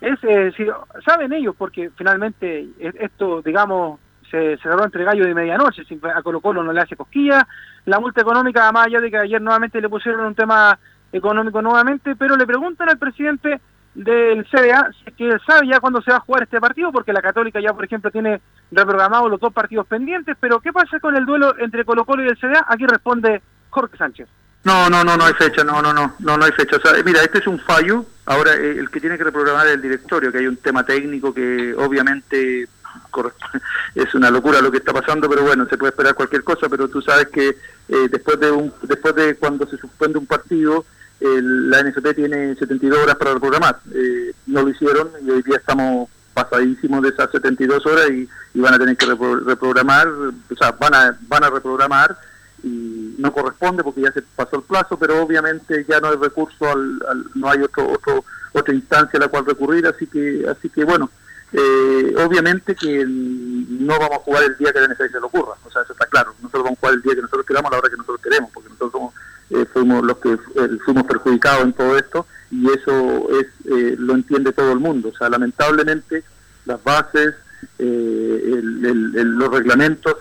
es eh, si saben ellos, porque finalmente esto, digamos, se, cerró entre gallo de medianoche, a Colo Colo no le hace cosquilla, la multa económica, más allá de que ayer nuevamente le pusieron un tema económico nuevamente, pero le preguntan al presidente del CDA, que sabe ya cuándo se va a jugar este partido, porque la Católica ya, por ejemplo, tiene reprogramados los dos partidos pendientes, pero ¿qué pasa con el duelo entre Colo Colo y el CDA? Aquí responde Jorge Sánchez. No, no, no, no hay fecha, no, no, no, no, no hay fecha. O sea, mira, este es un fallo. Ahora, eh, el que tiene que reprogramar es el directorio, que hay un tema técnico que obviamente es una locura lo que está pasando, pero bueno, se puede esperar cualquier cosa, pero tú sabes que eh, después de un, después de cuando se suspende un partido, el- la NFP tiene 72 horas para reprogramar. Eh, no lo hicieron y hoy día estamos pasadísimos de esas 72 horas y, y van a tener que repro- reprogramar, o sea, van a, van a reprogramar y no corresponde porque ya se pasó el plazo, pero obviamente ya no hay recurso, al, al- no hay otro, otro, otra instancia a la cual recurrir, así que, así que bueno, eh, obviamente que no vamos a jugar el día que la NFL se le ocurra, o sea, eso está claro, nosotros vamos a jugar el día que nosotros queramos, a la hora que nosotros queremos, porque nosotros somos, eh, fuimos los que eh, fuimos perjudicados en todo esto y eso es eh, lo entiende todo el mundo, o sea, lamentablemente las bases, el- el- el- los reglamentos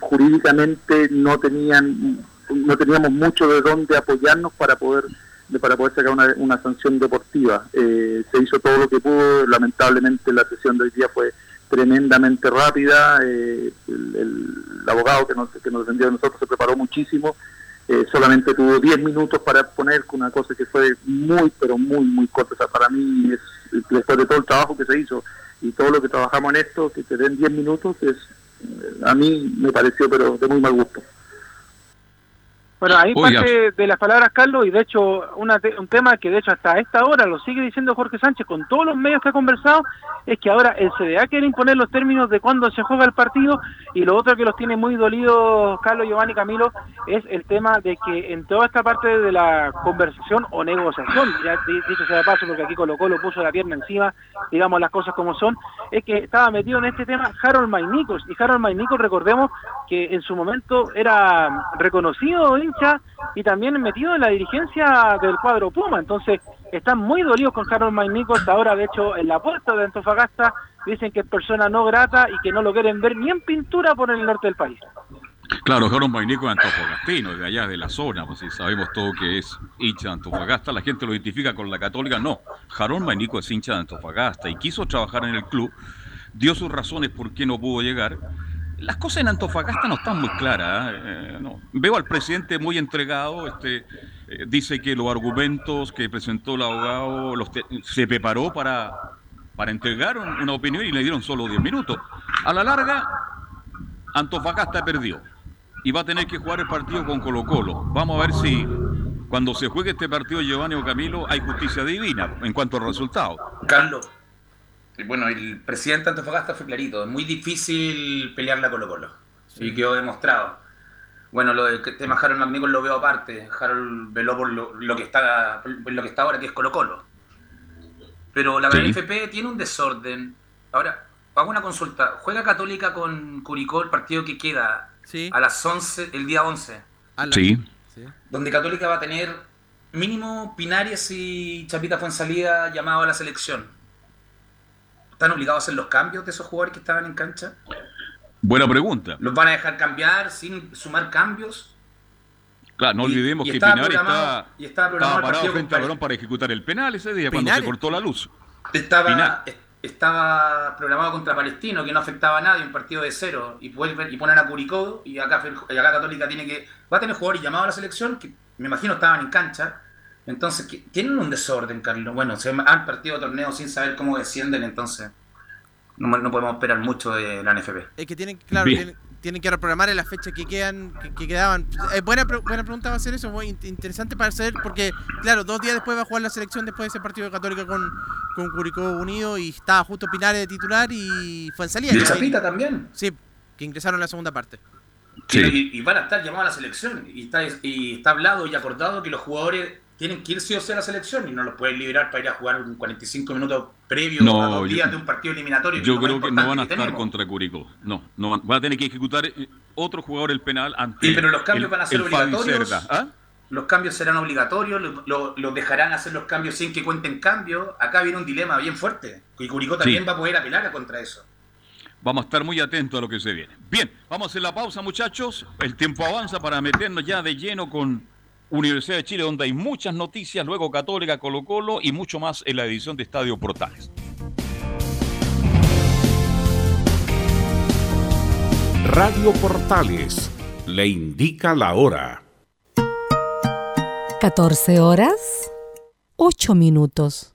jurídicamente no tenían no teníamos mucho de dónde apoyarnos para poder de- para poder sacar una, sanción deportiva. Eh, se hizo todo lo que pudo lamentablemente la sesión de hoy día fue tremendamente rápida eh, el, abogado que nos, que nos defendió de nosotros se preparó muchísimo eh, solamente tuvo 10 minutos para exponer una cosa que fue muy pero muy muy corta. O sea, para mí es después de todo el trabajo que se hizo y todo lo que trabajamos en esto que te den 10 minutos es eh, a mí me pareció pero de muy mal gusto Bueno, ahí Oiga. parte de las palabras, Carlos, y de hecho una te- un tema que de hecho hasta esta hora lo sigue diciendo Jorge Sánchez con todos los medios que ha conversado, es que ahora el CDA quiere imponer los términos de cuándo se juega el partido y lo otro que los tiene muy dolidos Carlos, Giovanni, Camilo, es el tema de que en toda esta parte de la conversación o negociación, ya di- dicho sea de paso porque aquí Colo Colo puso la pierna encima, digamos las cosas como son, es que estaba metido en este tema Harold Maynicos y Harold Maynicos recordemos que en su momento era reconocido hincha y también metido en la dirigencia del cuadro Puma, entonces están muy dolidos con Harold Maynicos, ahora de hecho en la puerta de Antofagasta dicen que es persona no grata y que no lo quieren ver ni en pintura por el norte del país. Claro, Jarón Mainico es antofagastino, de allá de la zona, pues si sabemos todo que es hincha de Antofagasta, la gente lo identifica con la católica, no, Jarón Mainico es hincha de Antofagasta y quiso trabajar en el club, dio sus razones por qué no pudo llegar. Las cosas en Antofagasta no están muy claras. ¿eh? Eh, no. Veo al presidente muy entregado, este, eh, dice que los argumentos que presentó el abogado los te- se preparó para, para entregar un- una opinión y le dieron solo 10 minutos. A la larga, Antofagasta perdió y va a tener que jugar el partido con Colo Colo. Vamos a ver si cuando se juegue este partido Giovanni o Camilo hay justicia divina en cuanto al resultado. Carlos, bueno, el presidente de Antofagasta fue clarito, es muy difícil pelearla Colo Colo. Y quedó demostrado. Bueno, lo del tema Harold McNichol lo veo aparte. Harold veló por lo, lo que está por lo que está ahora, que es Colo Colo. Pero la Sí. NFP tiene un desorden. Ahora, hago una consulta. ¿Juega Católica con Curicó el partido que queda a las 11, el día 11? Sí. Donde Católica va a tener mínimo Pinares y Chapita Fuensalida llamado a la selección. ¿Están obligados a hacer los cambios de esos jugadores que estaban en cancha? Buena pregunta. ¿Los van a dejar cambiar sin sumar cambios? Claro, no olvidemos y que programado- estaba, y estaba programado estaba parado frente al balón para ejecutar el penal ese día cuando se cortó la luz. Estaba, Pinar. es- estaba programado contra Palestino, que no afectaba a nadie, un partido de cero, y vuelven y ponen a Curicó, y acá, y acá Católica tiene que. Va a tener jugadores llamados a la selección, que me imagino estaban en cancha. Entonces, tienen un desorden, Carlos. Bueno, se han partido torneos sin saber cómo descienden, entonces no, no podemos esperar mucho de la NFP. Es que tienen, claro, tienen, tienen que reprogramar en las fechas que quedan, que, que quedaban. Eh, buena, buena pregunta va a ser eso, muy in- interesante para saber, porque, claro, dos días después va a jugar la selección después de ese partido de Católica con, con Curicó Unido y estaba justo Pinares de titular y fue en salida. Y el Chapita también. Sí, que ingresaron en la segunda parte. Y, y van a estar llamados a la selección. Y está, y está hablado y acordado que los jugadores tienen que ir sí o sí a la selección y no los pueden liberar para ir a jugar un 45 minutos previos No, a dos yo- días de un partido eliminatorio. Yo creo que no van a estar tenemos. contra Curicó. No, no van, van a tener que ejecutar eh, otro jugador el penal ante Sí, pero los cambios el- van a ser obligatorios. ¿Ah? Los cambios serán obligatorios, lo- lo- los dejarán hacer los cambios sin que cuenten cambios. Acá viene un dilema bien fuerte. Y Curicó también Sí. va a poder apelar contra eso. Vamos a estar muy atentos a lo que se viene. Bien, vamos a hacer la pausa, muchachos. El tiempo avanza para meternos ya de lleno con Universidad de Chile, donde hay muchas noticias, luego Católica, Colo Colo y mucho más en la edición de Estadio Portales. Radio Portales le indica la hora. 14 horas, 8 minutos.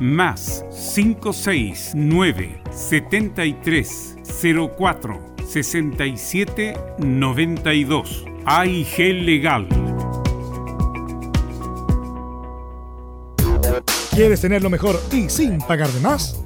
más 569 73 04 67 92 AIG Legal. ¿Quieres tener lo mejor y sin pagar de más?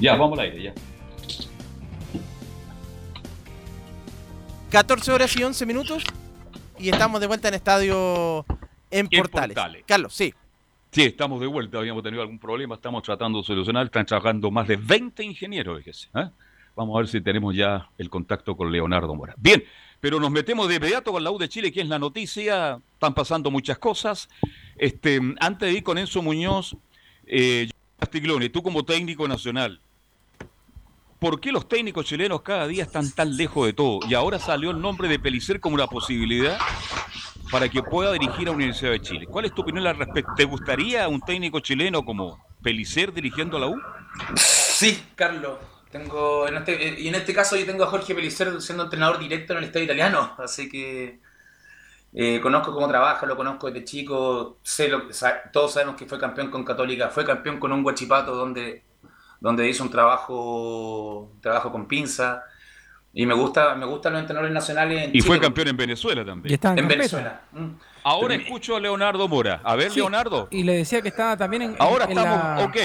Ya, vamos al aire, ya. 14 horas y 11 minutos y estamos de vuelta en estadio en En Portales. Portales. Carlos, sí. Sí, estamos de vuelta, habíamos tenido algún problema, estamos tratando de solucionar, están trabajando más de 20 ingenieros, fíjese. ¿eh? Vamos a ver si tenemos ya el contacto con Leonardo Mora. Bien, pero nos metemos de inmediato con la U de Chile, que es la noticia, están pasando muchas cosas. Este, antes de ir con Enzo Muñoz, eh, Castiglione, tú como técnico nacional, ¿por qué los técnicos chilenos cada día están tan lejos de todo? Y ahora salió el nombre de Pelicer como una posibilidad para que pueda dirigir a la Universidad de Chile. ¿Cuál es tu opinión al respecto? ¿Te gustaría un técnico chileno como Pelicer dirigiendo a la U? Sí, Carlos. Tengo, en este, y en este caso yo tengo a Jorge Pelicer siendo entrenador directo en el Estadio Italiano, así que eh, conozco cómo trabaja, lo conozco desde chico, sé lo, todos sabemos que fue campeón con Católica, fue campeón con un Guachipato donde, donde hizo un trabajo, trabajo con pinza, y me gusta, me gustan los entrenadores nacionales en Y fue campeón en Venezuela también. Y está en. Venezuela. Mm. Ahora escucho a Leonardo Mora. A ver, Sí, Leonardo. Y le decía que estaba también en, Ahora en estamos, la, ok.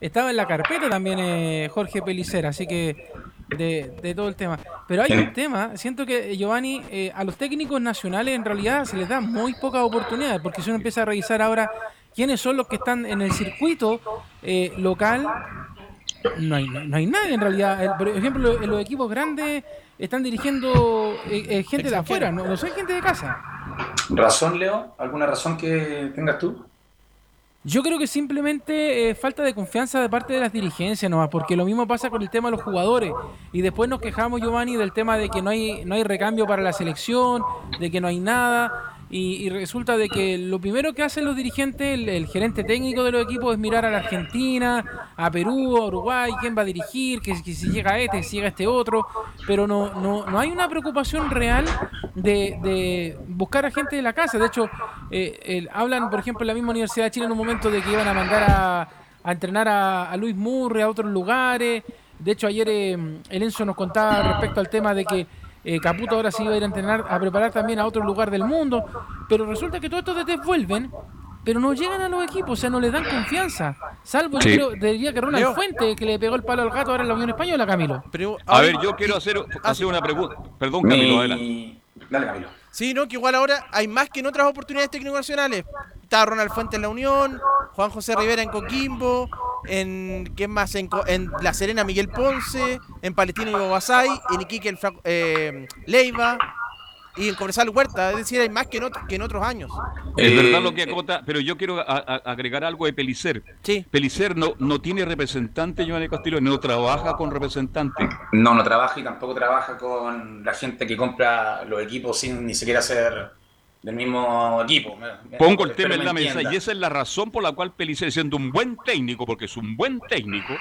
Estaba en la carpeta también eh, Jorge Pelicera, así que de, de todo el tema. Pero hay un tema, siento que Giovanni, eh, a los técnicos nacionales en realidad se les da muy pocas oportunidades, porque si uno empieza a revisar ahora quiénes son los que están en el circuito eh, local, no hay, no hay nadie en realidad. El- Por ejemplo, en los equipos grandes están dirigiendo eh, eh, gente de afuera, no, no son gente de casa. ¿Razón, Leo? ¿Alguna razón que tengas tú? Yo creo que simplemente eh, falta de confianza de parte de las dirigencias nomás, porque lo mismo pasa con el tema de los jugadores. Y después nos quejamos, Giovanni, del tema de que no hay, no hay recambio para la selección, de que no hay nada. Y, y resulta de que lo primero que hacen los dirigentes, el, gerente técnico de los equipos, es mirar a la Argentina, a Perú, a Uruguay, quién va a dirigir, que, si llega este, que si llega este otro, pero no, no, no hay una preocupación real de, de buscar a gente de la casa. De hecho, eh, hablan, por ejemplo, en la misma Universidad de Chile en un momento de que iban a mandar a, a entrenar a, Luis Murray a otros lugares. De hecho, ayer eh, el Enzo nos contaba respecto al tema de que eh, Caputo ahora sí iba a ir a entrenar, a preparar también a otro lugar del mundo. Pero resulta que todos estos DTs vuelven, pero no llegan a los equipos, o sea, no les dan confianza. Salvo, Sí. yo creo, diría que Ronald. Fuente, que le pegó el palo al gato ahora en la Unión Española, Camilo. Pero, A ver, yo quiero hacer, hacer una pregunta. Perdón, Camilo, adelante. Dale, Camilo. Sí, no, que igual ahora hay más que en otras oportunidades técnico-nacionales. Está Ronald Fuentes en la Unión, Juan José Rivera en Coquimbo, en ¿qué más? En, en La Serena Miguel Ponce, en Palestino y Bobasay, en Iquique el eh, Leiva y en Cobresal Huerta. Es decir, hay más que en, ot- que en otros años. Es Eh, verdad lo que acota, pero yo quiero a- a- agregar algo de Pelicer. Sí. Pelicer no, no tiene representante, Giovanni Castillo, no trabaja con representante. No, no trabaja y tampoco trabaja con la gente que compra los equipos sin ni siquiera ser del mismo equipo. Pongo el tema en la mesa y esa es la razón por la cual Pelicer, siendo un buen técnico, porque es un buen técnico,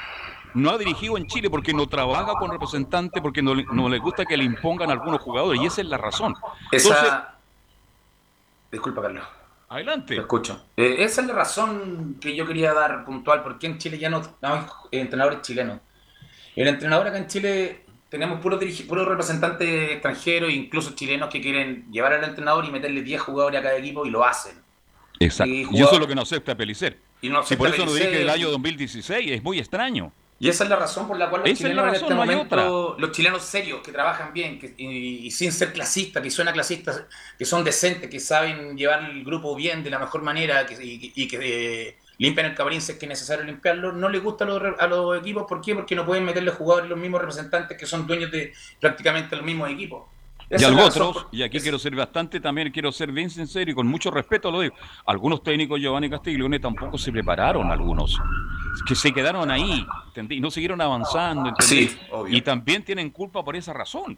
no ha dirigido en Chile porque no trabaja con representante, porque no, le- no le gusta que le impongan algunos jugadores y esa es la razón. Esa... Entonces, Disculpa, Carlos. Adelante. Te escucho. Eh, esa es la razón que yo quería dar puntual, porque en Chile ya no, no hay entrenadores chilenos. El entrenador acá en Chile tenemos puros puros representantes extranjeros, incluso chilenos, que quieren llevar al entrenador y meterle 10 jugadores a cada equipo y lo hacen. exacto. y eso es lo que no acepta Pelicer. Y no Si acepta por eso no Pellicer. dije el año 2016, es muy extraño. Y esa es la razón por la cual los chilenos razón, en este momento, los chilenos serios, que trabajan bien que- y, y sin ser clasistas, que suena clasistas, que son decentes, que saben llevar el grupo bien de la mejor manera que, y, y que eh, limpian el cabrín si es que es necesario limpiarlo, no les gusta a los, a los equipos. ¿Por qué? Porque no pueden meterle jugadores los mismos representantes que son dueños de prácticamente los mismos equipos. Y Esa la razón otros, por- y aquí quiero ser bastante, también quiero ser bien sincero y con mucho respeto lo digo. Algunos técnicos, Giovanni Castiglione, tampoco se prepararon, algunos. Que se quedaron ahí, ¿entendí? Y no siguieron avanzando. Sí, obvio. Y también tienen culpa por esa razón.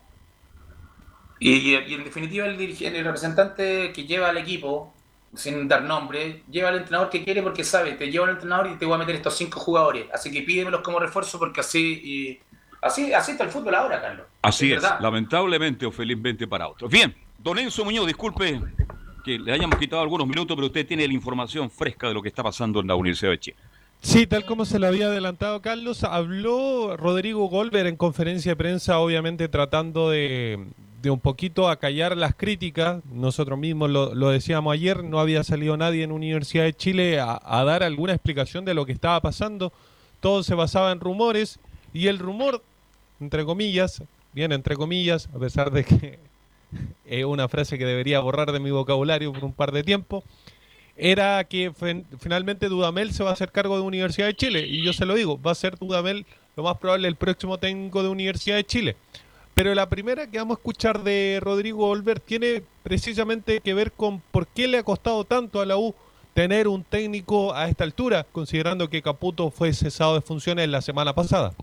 Y, y- y en definitiva el, dirigente, el representante que lleva al equipo, sin dar nombre, lleva al entrenador que quiere porque sabe, te lleva al entrenador y te voy a meter estos cinco jugadores. Así que pídemelos como refuerzo porque así y- así, así está el fútbol ahora, Carlos. Así es, verdad. lamentablemente o felizmente para otros. Bien, don Enzo Muñoz, disculpe que le hayamos quitado algunos minutos, pero usted tiene la información fresca de lo que está pasando en la Universidad de Chile. Sí, tal como se lo había adelantado Carlos, habló Rodrigo Golver en conferencia de prensa, obviamente tratando de, de un poquito acallar las críticas. Nosotros mismos lo, decíamos ayer, no había salido nadie en Universidad de Chile a, a dar alguna explicación de lo que estaba pasando. Todo se basaba en rumores y el rumor, entre comillas, bien entre comillas, a pesar de que es una frase que debería borrar de mi vocabulario por un par de tiempo, era que fin- finalmente Dudamel se va a hacer cargo de Universidad de Chile. Y yo se lo digo, va a ser Dudamel lo más probable el próximo técnico de Universidad de Chile. Pero la primera que vamos a escuchar de Rodrigo Olver tiene precisamente que ver con por qué le ha costado tanto a la U tener un técnico a esta altura, considerando que Caputo fue cesado de funciones la semana pasada.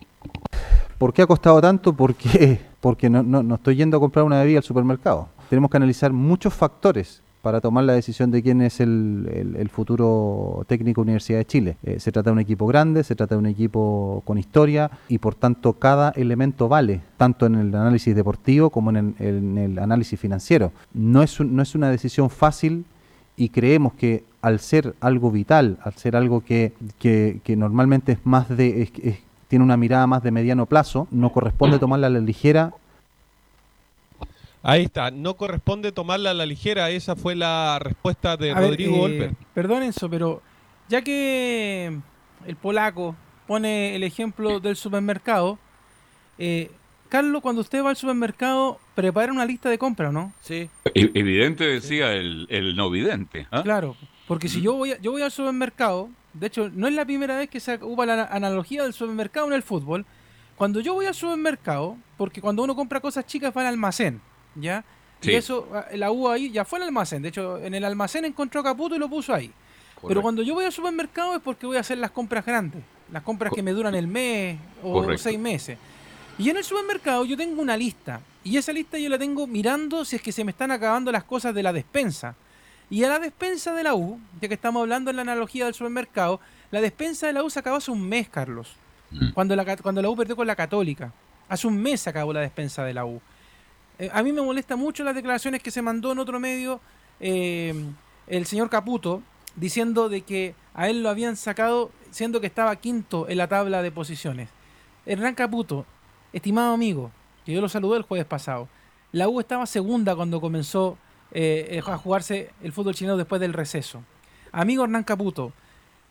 ¿Por qué ha costado tanto? Porque, porque no, no, no estoy yendo a comprar una bebida al supermercado. Tenemos que analizar muchos factores para tomar la decisión de quién es el, futuro técnico Universidad de Chile. Eh, se trata de un equipo grande, se trata de un equipo con historia y por tanto cada elemento vale, tanto en el análisis deportivo como en el, análisis financiero. No es, no es una decisión fácil y creemos que al ser algo vital, al ser algo que, que- normalmente es más de tiene una mirada más de mediano plazo, no corresponde tomarla a la ligera. Ahí está, no corresponde tomarla a la ligera, esa fue la respuesta de A ver, Rodrigo eh, Olver. Perdón, Enzo, pero ya que el polaco pone el ejemplo del supermercado, eh, Carlos, cuando usted va al supermercado, prepara una lista de compras, ¿no? Sí. E- Evidente decía el, el no vidente. ¿ah? Claro, porque si yo voy, a- yo voy al supermercado, de hecho, no es la primera vez que se ocupa la analogía del supermercado en el fútbol. Cuando yo voy al supermercado, porque cuando uno compra cosas chicas va al almacén, ¿ya? Sí. Y eso, ah, la U ahí ya fue al almacén. De hecho, en el almacén encontró Caputo y lo puso ahí. Pero cuando yo voy al supermercado es porque voy a hacer las compras grandes, las compras que me duran el mes o Correcto. seis meses. Y en el supermercado yo tengo una lista. Y esa lista yo la tengo mirando si es que se me están acabando las cosas de la despensa. Y a la despensa de la U, ya que estamos hablando en la analogía del supermercado, la despensa de la U se acabó hace un mes, Carlos. Cuando la, cuando la U perdió con la Católica. Hace un mes se acabó la despensa de la U. Eh, a mí me molesta mucho las declaraciones que se mandó en otro medio eh, el señor Caputo diciendo de que a él lo habían sacado siendo que estaba quinto en la tabla de posiciones. Hernán Caputo, estimado amigo, que yo lo saludé el jueves pasado, la U estaba segunda cuando comenzó eh, a jugarse el fútbol chileno después del receso. Amigo Hernán Caputo,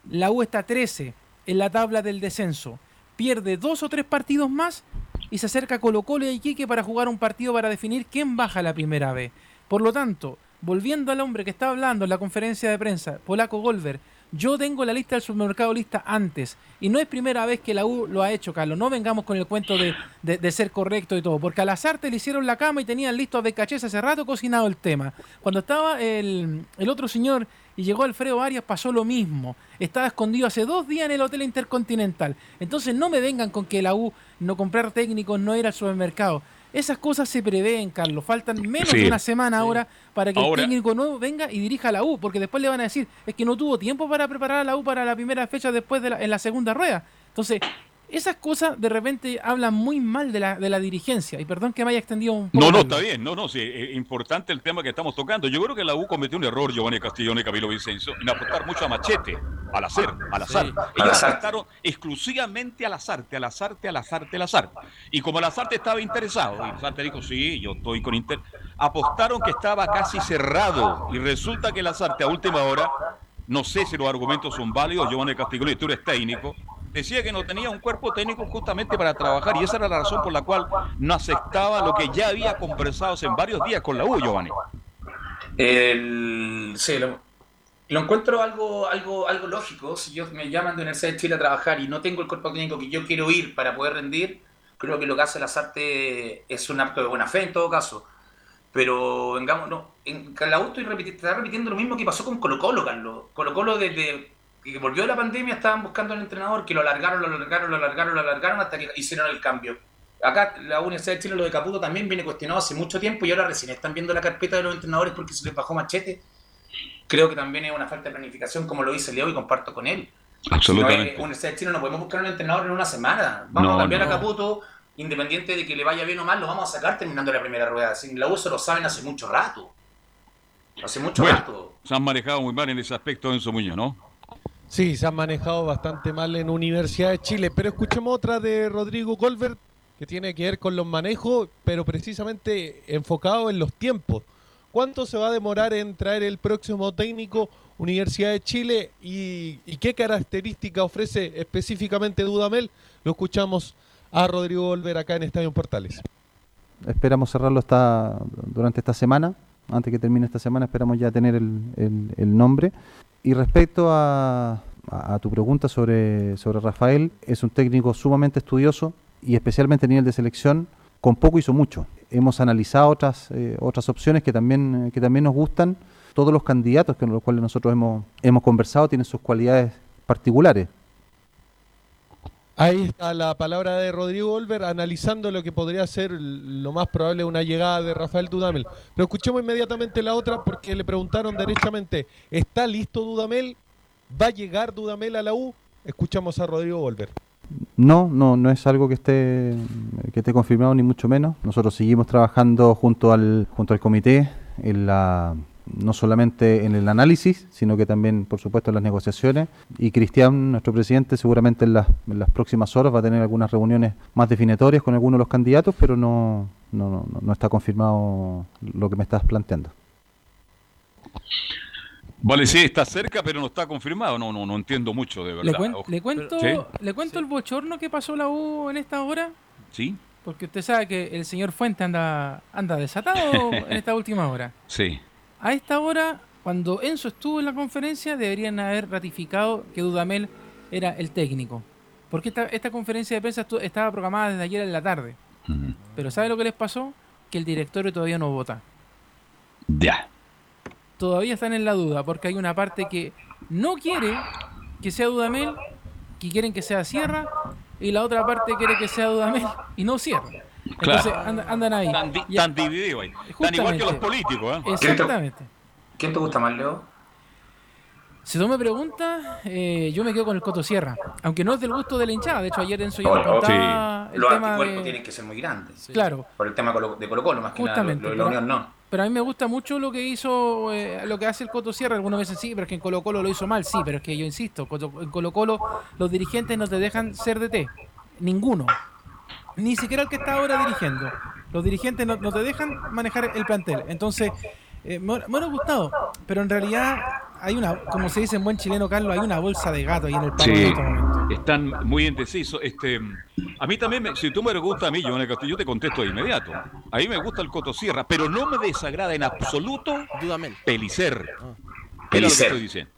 la U está 13 en la tabla del descenso. Pierde dos o tres partidos más y se acerca Colo Colo y Iquique para jugar un partido para definir quién baja la primera vez. Por lo tanto, volviendo al hombre que estaba hablando en la conferencia de prensa, Polaco Golver, yo tengo la lista del supermercado lista antes. Y no es primera vez que la U lo ha hecho, Carlos. No vengamos con el cuento de, de- ser correcto y todo. Porque a Lazarte le hicieron la cama y tenían listo a Becachés hace rato cocinado el tema. Cuando estaba el, el otro señor y llegó Alfredo Arias, pasó lo mismo. Estaba escondido hace dos días en el Hotel Intercontinental. Entonces no me vengan con que la U no comprar técnicos, no ir al supermercado. Esas cosas se prevén, Carlos. Faltan menos Sí. de una semana ahora para que Ahora- el técnico nuevo venga y dirija a la U, porque después le van a decir, es que no tuvo tiempo para preparar a la U para la primera fecha después de la, en la segunda rueda. Entonces, esas cosas de repente hablan muy mal de la, de la dirigencia. Y perdón que me haya extendido un poco. No, no, está bien, no, no, sí, es importante el tema que estamos tocando. Yo creo que la U cometió un error, Giovanni Castellón y Camilo Vicencio, en apostar mucho a Machete, al azar, al azar. Sí, Ellos apostaron exclusivamente al azarte, al azarte, al azarte, al azar. Y como el azarte estaba interesado, y el azarte dijo, sí, yo estoy con Inter, apostaron que estaba casi cerrado. Y resulta que el azarte a última hora, no sé si los argumentos son válidos, Giovanni Castellón, y tú eres técnico, decía que no tenía un cuerpo técnico justamente para trabajar y esa era la razón por la cual no aceptaba lo que ya había conversado hace varios días con la U, Giovanni. El, sí, lo, lo encuentro algo, algo, algo lógico. Si yo me llaman de Universidad de Chile a trabajar y no tengo el cuerpo técnico que yo quiero ir para poder rendir, creo que lo que hace Lazarte es un acto de buena fe en todo caso. Pero vengamos, no, en la U estoy repiti- está repitiendo lo mismo que pasó con Colo Colo, Carlos. Colo Colo desde que volvió la pandemia estaban buscando al entrenador que lo alargaron, lo alargaron, lo alargaron, lo alargaron hasta que hicieron el cambio. Acá la Universidad de Chile, lo de Caputo también viene cuestionado hace mucho tiempo y ahora recién están viendo la carpeta de los entrenadores porque se les bajó machete. Creo que también es una falta de planificación, como lo dice Leo, y comparto con él. Absolutamente. No Universidad de Chile no podemos buscar un entrenador en una semana. Vamos No, a cambiar no. a Caputo, independiente de que le vaya bien o mal, lo vamos a sacar terminando la primera rueda. Sin la U eso lo saben hace mucho rato. Hace mucho Bueno, rato. se han manejado muy mal en ese aspecto Enzo Muñoz, ¿no? Sí, se han manejado bastante mal en Universidad de Chile, pero escuchemos otra de Rodrigo Golbert que tiene que ver con los manejos, pero precisamente enfocado en los tiempos. ¿Cuánto se va a demorar en traer el próximo técnico Universidad de Chile y, qué característica ofrece específicamente Dudamel? Lo escuchamos a Rodrigo Golbert acá en Estadio Portales. Esperamos cerrarlo esta, durante esta semana. Antes que termine esta semana esperamos ya tener el- el nombre. Y respecto a, tu pregunta sobre, sobre Rafael, es un técnico sumamente estudioso y especialmente a nivel de selección, con poco hizo mucho. Hemos analizado otras, eh, otras opciones que también, que también nos gustan. Todos los candidatos con los cuales nosotros hemos, hemos conversado tienen sus cualidades particulares. Ahí está la palabra de Rodrigo Olver analizando lo que podría ser lo más probable una llegada de Rafael Dudamel. Pero escuchemos inmediatamente la otra porque le preguntaron derechamente, ¿está listo Dudamel? ¿Va a llegar Dudamel a la U? Escuchamos a Rodrigo Olver. No, no, no es algo que esté que esté confirmado ni mucho menos. Nosotros seguimos trabajando junto al junto al comité en la no solamente en el análisis, sino que también, por supuesto, en las negociaciones. Y Cristian, nuestro presidente, seguramente en las, en las próximas horas va a tener algunas reuniones más definitorias con algunos de los candidatos, pero no, no, no, no está confirmado lo que me estás planteando. Vale, sí, está cerca, pero no está confirmado. No, no, no entiendo mucho, de verdad. Le, cuen- le cuento, ¿Sí? le cuento el bochorno que pasó la U en esta hora, ¿Sí? porque usted sabe que el señor Fuente anda, anda desatado en esta última hora. Sí. A esta hora, cuando Enzo estuvo en la conferencia, deberían haber ratificado que Dudamel era el técnico. Porque esta, esta conferencia de prensa estaba programada desde ayer en la tarde. Pero ¿sabe lo que les pasó? Que el directorio todavía no vota. Ya. Todavía están en la duda, porque hay una parte que no quiere que sea Dudamel, que quieren que sea Sierra, y la otra parte quiere que sea Dudamel y no Sierra. Entonces Claro. anda- andan ahí. Están, di- divididos ahí. Están igual que los Justamente. políticos, ¿eh? Exactamente. ¿Quién te gusta más, Leo? Si tú me preguntas, eh, yo me quedo con el Coto Sierra. Aunque no es del gusto de la hinchada. De hecho, ayer Enzo ya No, contaba el Los tema anticuerpos de... tienen que ser muy grandes. Claro. Por el tema de Colo Colo, más que Justamente. nada. Lo, lo de la pero, Unión no. pero a mí me gusta mucho lo que hizo, eh, lo que hace el Coto Sierra. Algunos veces sí, pero es que en Colo Colo lo hizo mal. Sí, pero es que yo insisto, en Colo Colo los dirigentes no te dejan ser DT. Ninguno. Ni siquiera el que está ahora dirigiendo. Los dirigentes no, no te dejan manejar el plantel. Entonces, eh, me, me hubiera gustado. Pero en realidad hay una, como se dice en buen chileno, Carlos, hay una bolsa de gato ahí en el palo en Sí, este momento. están muy indecisos. Este, a mí también, me- si tú me gusta a mí, Giovanni Castillo, yo te contesto de inmediato. A mí me gusta el Coto Sierra, pero no me desagrada en absoluto Pelicer. Mira lo que Pelicer. estoy diciendo.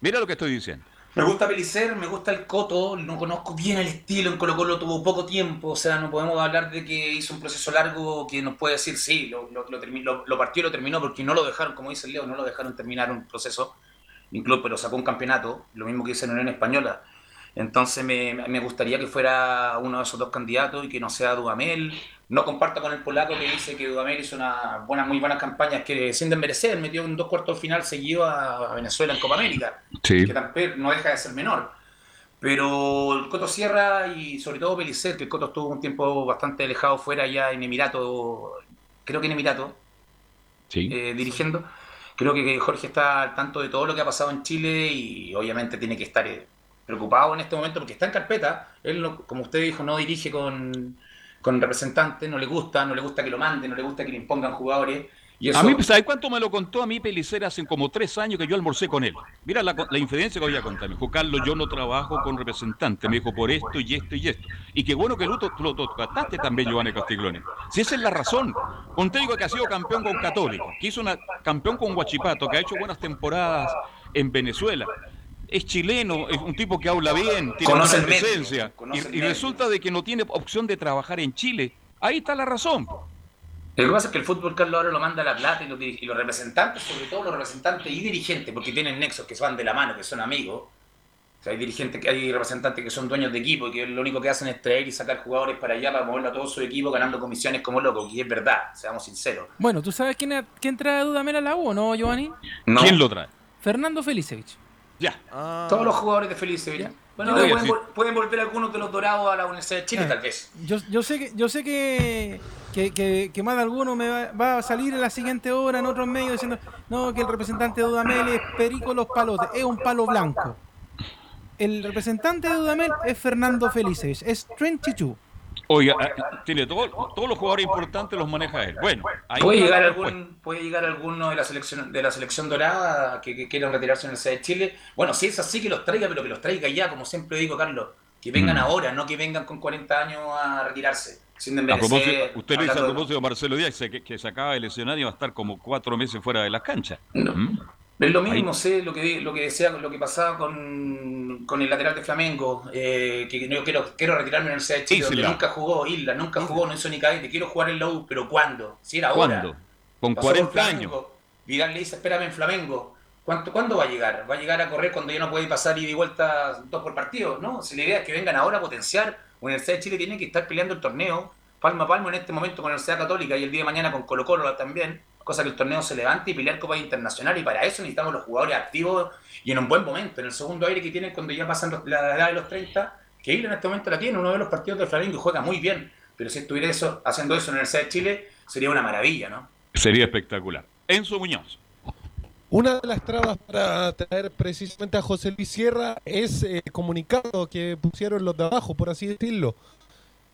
Mira lo que estoy diciendo. Me gusta Pelicer, me gusta el Coto, no conozco bien el estilo, en Colo Colo tuvo poco tiempo, o sea, no podemos hablar de que hizo un proceso largo que nos puede decir, sí, lo, lo, lo, lo partió y lo terminó, porque no lo dejaron, como dice Leo, no lo dejaron terminar un proceso, incluso, pero sacó un campeonato, lo mismo que hizo en Unión Española. Entonces me, me gustaría que fuera uno de esos dos candidatos y que no sea Dudamel. No comparto con el polaco que dice que Dudamel hizo una buena, muy buenas campañas que sin desmerecer metió en dos cuartos de final seguido a, Venezuela en Copa América Sí. que tampoco no deja de ser menor. Pero el Coto Sierra y sobre todo Belicer, que el Coto estuvo un tiempo bastante alejado fuera ya en Emirato, creo que en Emirato, eh, dirigiendo. Creo que Jorge está al tanto de todo lo que ha pasado en Chile y obviamente tiene que estar eh, preocupado en este momento porque está en carpeta. Él, como usted dijo, no dirige con, con representantes, no le gusta, no le gusta que lo manden, no le gusta que le impongan jugadores. Y eso, A mí, ¿sabes cuánto me lo contó a mí Pelicer hace como tres años que yo almorcé con él? Mira la, la infidencia que voy a contar. Me dijo, Carlos, yo no trabajo con representantes. Me dijo, por esto y esto y esto. Y qué bueno que tú lo tocaste también, Giovanni Castiglione. Si esa es la razón. Un técnico que ha sido campeón con Católica, que hizo una campeón con Huachipato, que ha hecho buenas temporadas en Venezuela. Es chileno, es un tipo que habla bien, tiene Conoce medio, presencia. Y, y resulta de que no tiene opción de trabajar en Chile. Ahí está la razón. Lo que pasa es que el fútbol, Carlos, ahora lo manda a la plata y los, diri- y los representantes, sobre todo los representantes y dirigentes, porque tienen nexos que van de la mano, que son amigos. O sea, hay dirigentes, que hay representantes que son dueños de equipo y que lo único que hacen es traer y sacar jugadores para allá para moverlo a todo su equipo ganando comisiones como locos, y es verdad, seamos sinceros. Bueno, ¿tú sabes quién, quién trae a Dudamel a la U, o no, Giovanni? ¿Quién lo trae? Fernando Felicevich. Ya. Todos los jugadores de Felice. Bueno, Yo- pueden, vol- pueden volver algunos de los dorados a la Universidad de Chile, Eh, tal vez. Yo, yo sé que yo sé que, que, que- que más de alguno me va, va a salir en la siguiente hora en otros medios diciendo no que el representante de Dudamel es Perico Los Palotes, es un palo blanco. El representante de Dudamel es Fernando Felicevich, es Trent Chichu. Oiga, ah, tiene todo- todos los jugadores importantes los maneja él. Bueno, ahí ¿Puede llegar, algún, ¿Puede llegar alguno de la selección de la selección dorada que, que quieran retirarse en el de Chile? Bueno, si es así, que los traiga, pero que los traiga ya, como siempre digo, Carlos. Que vengan Mm. ahora, no que vengan con 40 años a retirarse. Sin desmerecer. usted lo dice a propósito de Marcelo Díaz, que, que se acaba de lesionar y va a estar como cuatro meses fuera de las canchas. ¿Mm? Es lo mismo, Ahí- sé lo que lo que decía, lo que pasaba con, con el lateral de Flamengo, eh, que yo quiero, quiero retirarme en el Universidad de Chile, donde nunca jugó, Isla, nunca jugó, no hizo ni cadete, quiero jugar en la U, pero ¿cuándo? Si era ahora. ¿Cuándo? Con Pasó por 40 años. Vidal le dice, espérame en Flamengo. ¿Cuánto, ¿Cuándo va a llegar? ¿Va a llegar a correr cuando ya no puede pasar ida y vuelta dos por partido? ¿no? Si la idea es que vengan ahora a potenciar, Universidad de Chile tiene que estar peleando el torneo, palmo a palmo en este momento con la Universidad Católica y el día de mañana con Colo Colo también, cosa que el torneo se levante y pelear Copa Internacional y para eso necesitamos los jugadores activos y en un buen momento, en el segundo aire que tienen cuando ya pasan los- la edad de los 30, que Isla en este momento la tiene, uno de los partidos de Flamengo y juega muy bien, pero si estuviera eso, haciendo eso en la Universidad de Chile sería una maravilla, ¿no? Sería espectacular. Enzo Muñoz. Una de las trabas para traer precisamente a José Luis Sierra es el comunicado que pusieron los de abajo, por así decirlo.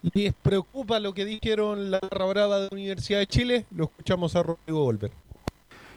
¿Les preocupa lo que dijeron la barra brava de la Universidad de Chile? Lo escuchamos a Rodrigo Volver.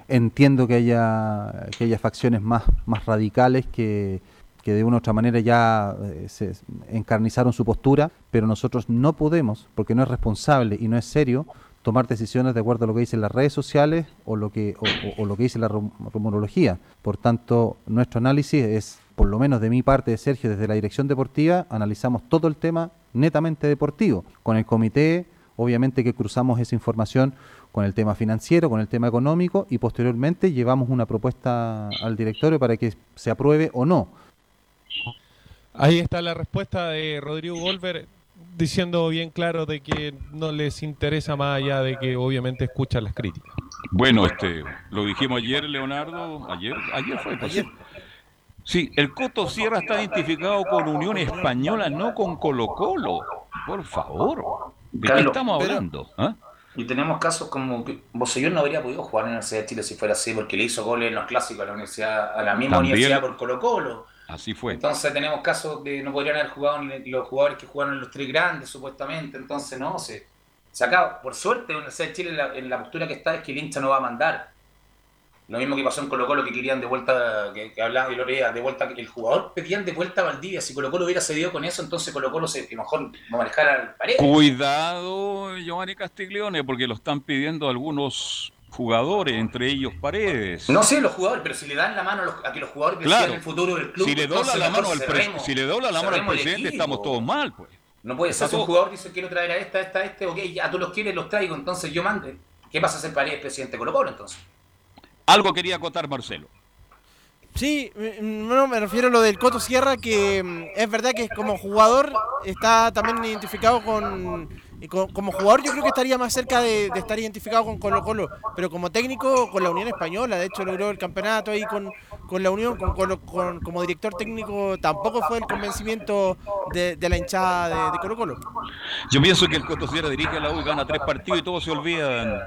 Entiendo que haya, que haya facciones más, más radicales que, que de una u otra manera ya eh, se encarnizaron su postura, pero nosotros no podemos, porque no es responsable y no es serio, tomar decisiones de acuerdo a lo que dicen las redes sociales o lo que, o, o- o lo que dice la rum- rumorología. Por tanto, nuestro análisis es, por lo menos de mi parte, de Sergio, desde la dirección deportiva, analizamos todo el tema netamente deportivo. Con el comité, obviamente que cruzamos esa información con el tema financiero, con el tema económico y posteriormente llevamos una propuesta al directorio para que se apruebe o no. Ahí está la respuesta de Rodrigo Volver diciendo bien claro de que no les interesa más allá de que obviamente escuchan las críticas. Bueno, este, lo dijimos ayer, Leonardo, ayer, ayer fue, pues, sí. El Coto Sierra está identificado con Unión Española, no con Colo Colo. Por favor, ¿de qué estamos hablando? ¿Ah? Y tenemos casos como que Bosellón no habría podido jugar en la Universidad de Chile si fuera así, porque le hizo goles en los clásicos a la universidad, a la misma También. universidad por Colo Colo. Así fue. Entonces tenemos casos de no podrían haber jugado ni los jugadores que jugaron en los tres grandes, supuestamente. Entonces no, se, se acaba. Por suerte, la Universidad de Chile en la, en la postura que está es que el hincha no va a mandar. Lo mismo que pasó en Colo Colo que querían de vuelta, que, que hablaban y lo veía, de vuelta, el jugador pedían de vuelta a Valdivia. Si Colo Colo hubiera cedido con eso, entonces Colo Colo se, que mejor no manejara al pared. Cuidado, Giovanni Castiglione, porque lo están pidiendo algunos jugadores, entre ellos Paredes. No sé los jugadores, pero si le dan la mano a, los- a que los jugadores Claro. el futuro del club, Si le dobla la mano al, cerremos- si le dobla la mano al cerremos el presidente, estamos todos mal, pues. No puede ser si un jugador dice quiero traer a esta, a esta, a este, ok, ya tú los quieres, los traigo, entonces yo mande. ¿Qué pasa a ser Paredes presidente de Colo Colo entonces? Algo quería acotar Marcelo. Sí, mm, no, me refiero a lo del Coto Sierra, que mm, es verdad que como jugador está también identificado con, Como jugador yo creo que estaría más cerca de, de estar identificado con Colo Colo, pero como técnico con la Unión Española, de hecho logró el campeonato ahí con, con la Unión, con, Colo- con- como director técnico tampoco fue el convencimiento de, de la hinchada de, de Colo Colo. Yo pienso que el Coto Sierra dirige a la U y gana tres partidos y todos se olvidan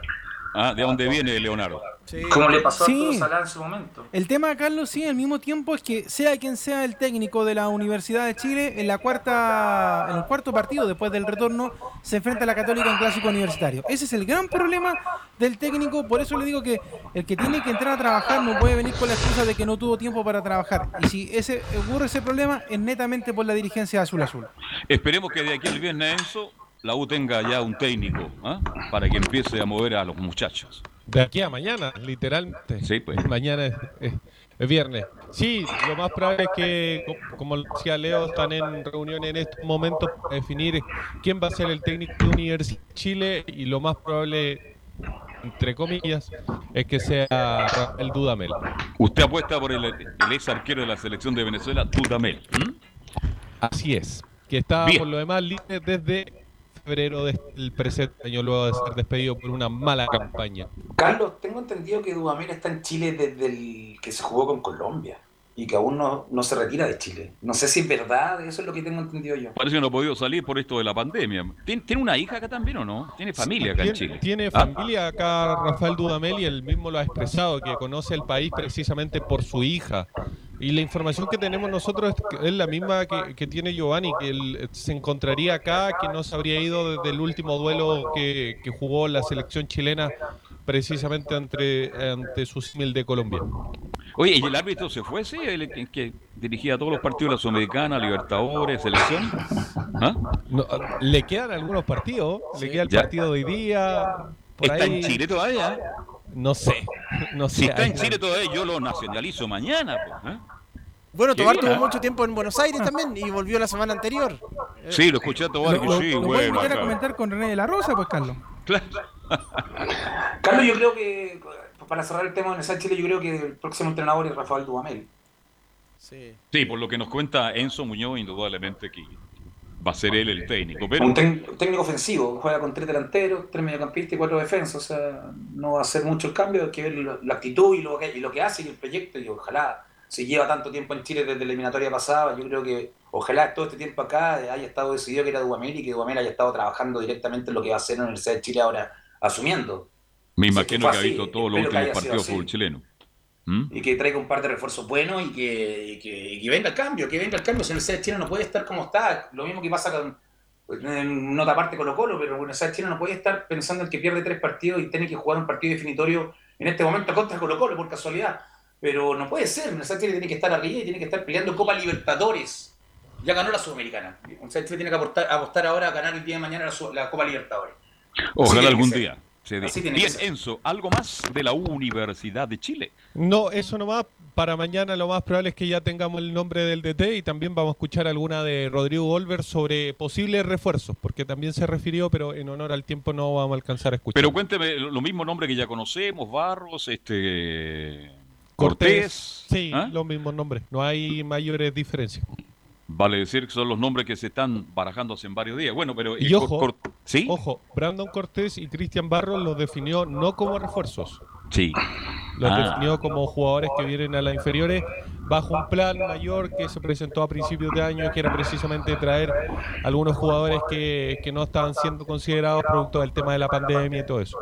ah, de dónde viene Leonardo. Como le pasó Sí. a Arturo Salá en su momento. El tema, Carlos, sí, al mismo tiempo es que sea quien sea el técnico de la Universidad de Chile, en la cuarta, en el cuarto partido después del retorno, se enfrenta a la Católica en clásico universitario. Ese es el gran problema del técnico, por eso le digo que el que tiene que entrar a trabajar no puede venir con la excusa de que no tuvo tiempo para trabajar. Y si ese ocurre ese problema, es netamente por la dirigencia azul azul. Esperemos que de aquí al viernes Enzo la U tenga ya un técnico ¿ah? para que empiece a mover a los muchachos. De aquí a mañana, literalmente. Sí, pues. Mañana es, es- es viernes. Sí, lo más probable es que, co- como decía Leo, están en reunión en estos momentos para definir quién va a ser el técnico de Universidad de Chile y lo más probable, entre comillas, es que sea Rafael Dudamel. Usted apuesta por el, el ex arquero de la selección de Venezuela, Dudamel. Así es. Que está Bien. por lo demás libre desde febrero del presente año, luego de ser despedido por una mala campaña. Carlos, tengo entendido que Dudamel está en Chile desde el que se jugó con Colombia y que aún no, no se retira de Chile. No sé si es verdad, eso es lo que tengo entendido yo. Parece que no ha podido salir por esto de la pandemia. ¿Tiene, tiene una hija acá también o no? ¿Tiene familia acá en Chile? tiene Ah, familia acá Rafael Dudamel y él mismo lo ha expresado, que conoce el país precisamente por su hija. Y la información que tenemos nosotros es, la misma que, que tiene Giovanni, que él se encontraría acá, que no se habría ido desde el último duelo que, que jugó la selección chilena precisamente ante, ante su símil de Colombia. Oye, ¿y el árbitro se fue? Sí, el que, que dirigía todos los partidos de la Sudamericana, Libertadores, Selección. ¿Ah? No, le quedan algunos partidos, le queda el Ya. partido de hoy día. por ¿Está ahí. en Chile todavía? No sé, no sé. Si está en Chile todavía, yo lo nacionalizo mañana. pues, ¿eh? Bueno, Tobar tuvo mucho tiempo en Buenos Aires también y volvió la semana anterior. Sí, lo escuché a Tobar, Lo, sí, lo bueno. invitar a comentar con René de la Rosa, pues, Carlos. Carlos, yo creo que, para cerrar el tema de de Chile, yo creo que el próximo entrenador es Rafael Dudamel. Sí. Sí, por lo que nos cuenta Enzo Muñoz, indudablemente que va a ser él el técnico. Pero Un, técnico ofensivo, juega con tres delanteros, tres mediocampistas y cuatro defensas. O sea, no va a hacer mucho el cambio, hay que ver la actitud y lo, que, y lo que hace y el proyecto. Y ojalá, si lleva tanto tiempo en Chile desde la eliminatoria pasada, yo creo que ojalá todo este tiempo acá haya estado decidido que era Dudamel y que Dudamel haya estado trabajando directamente en lo que va a hacer en la Universidad de Chile ahora, asumiendo. me imagino fue que ha visto todos los que últimos partidos de fútbol chileno. ¿Mm? y que traiga un par de refuerzos buenos y que, y que, y que venga el cambio, que venga el cambio. Si Universidad de Chile no puede estar como está, lo mismo que pasa con, en nota aparte Colo Colo, pero Universidad de Chile no puede estar pensando en que pierde tres partidos y tiene que jugar un partido definitorio en este momento contra Colo Colo por casualidad. Pero no puede ser, Universidad de Chile tiene que estar arriba y tiene que estar peleando Copa Libertadores. Ya ganó la Sudamericana. Universidad de Chile tiene que apostar, apostar ahora a ganar el día de mañana la, la Copa Libertadores. Ojalá algún día se. Así tiene que Bien, ser. Enzo, ¿algo más de la Universidad de Chile? No, eso nomás. Para mañana lo más probable es que ya tengamos el nombre del DT y también vamos a escuchar alguna de Rodrigo Golver sobre posibles refuerzos, porque también se refirió, pero en honor al tiempo no vamos a alcanzar a escuchar. Pero cuénteme, lo lo mismo nombre que ya conocemos, Barros, este Cortés, Cortés. sí, ¿ah? los mismos nombres. No hay mayores diferencias. Vale decir que son los nombres que se están barajando hace varios días. Bueno, pero... Y eh, ojo, Cor- Cor- ¿Sí? ojo, Brandon Cortés y Cristian Barros los definió no como refuerzos, Sí. los Ah. definió como jugadores que vienen a las inferiores bajo un plan mayor que se presentó a principios de año, que era precisamente traer algunos jugadores que, que no estaban siendo considerados producto del tema de la pandemia y todo eso.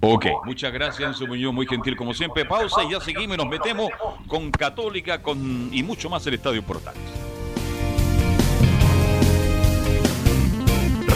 Ok, muchas gracias Enzo Muñoz, muy gentil como siempre. Pausa y ya seguimos y nos metemos con Católica con y mucho más el Estadio Portales.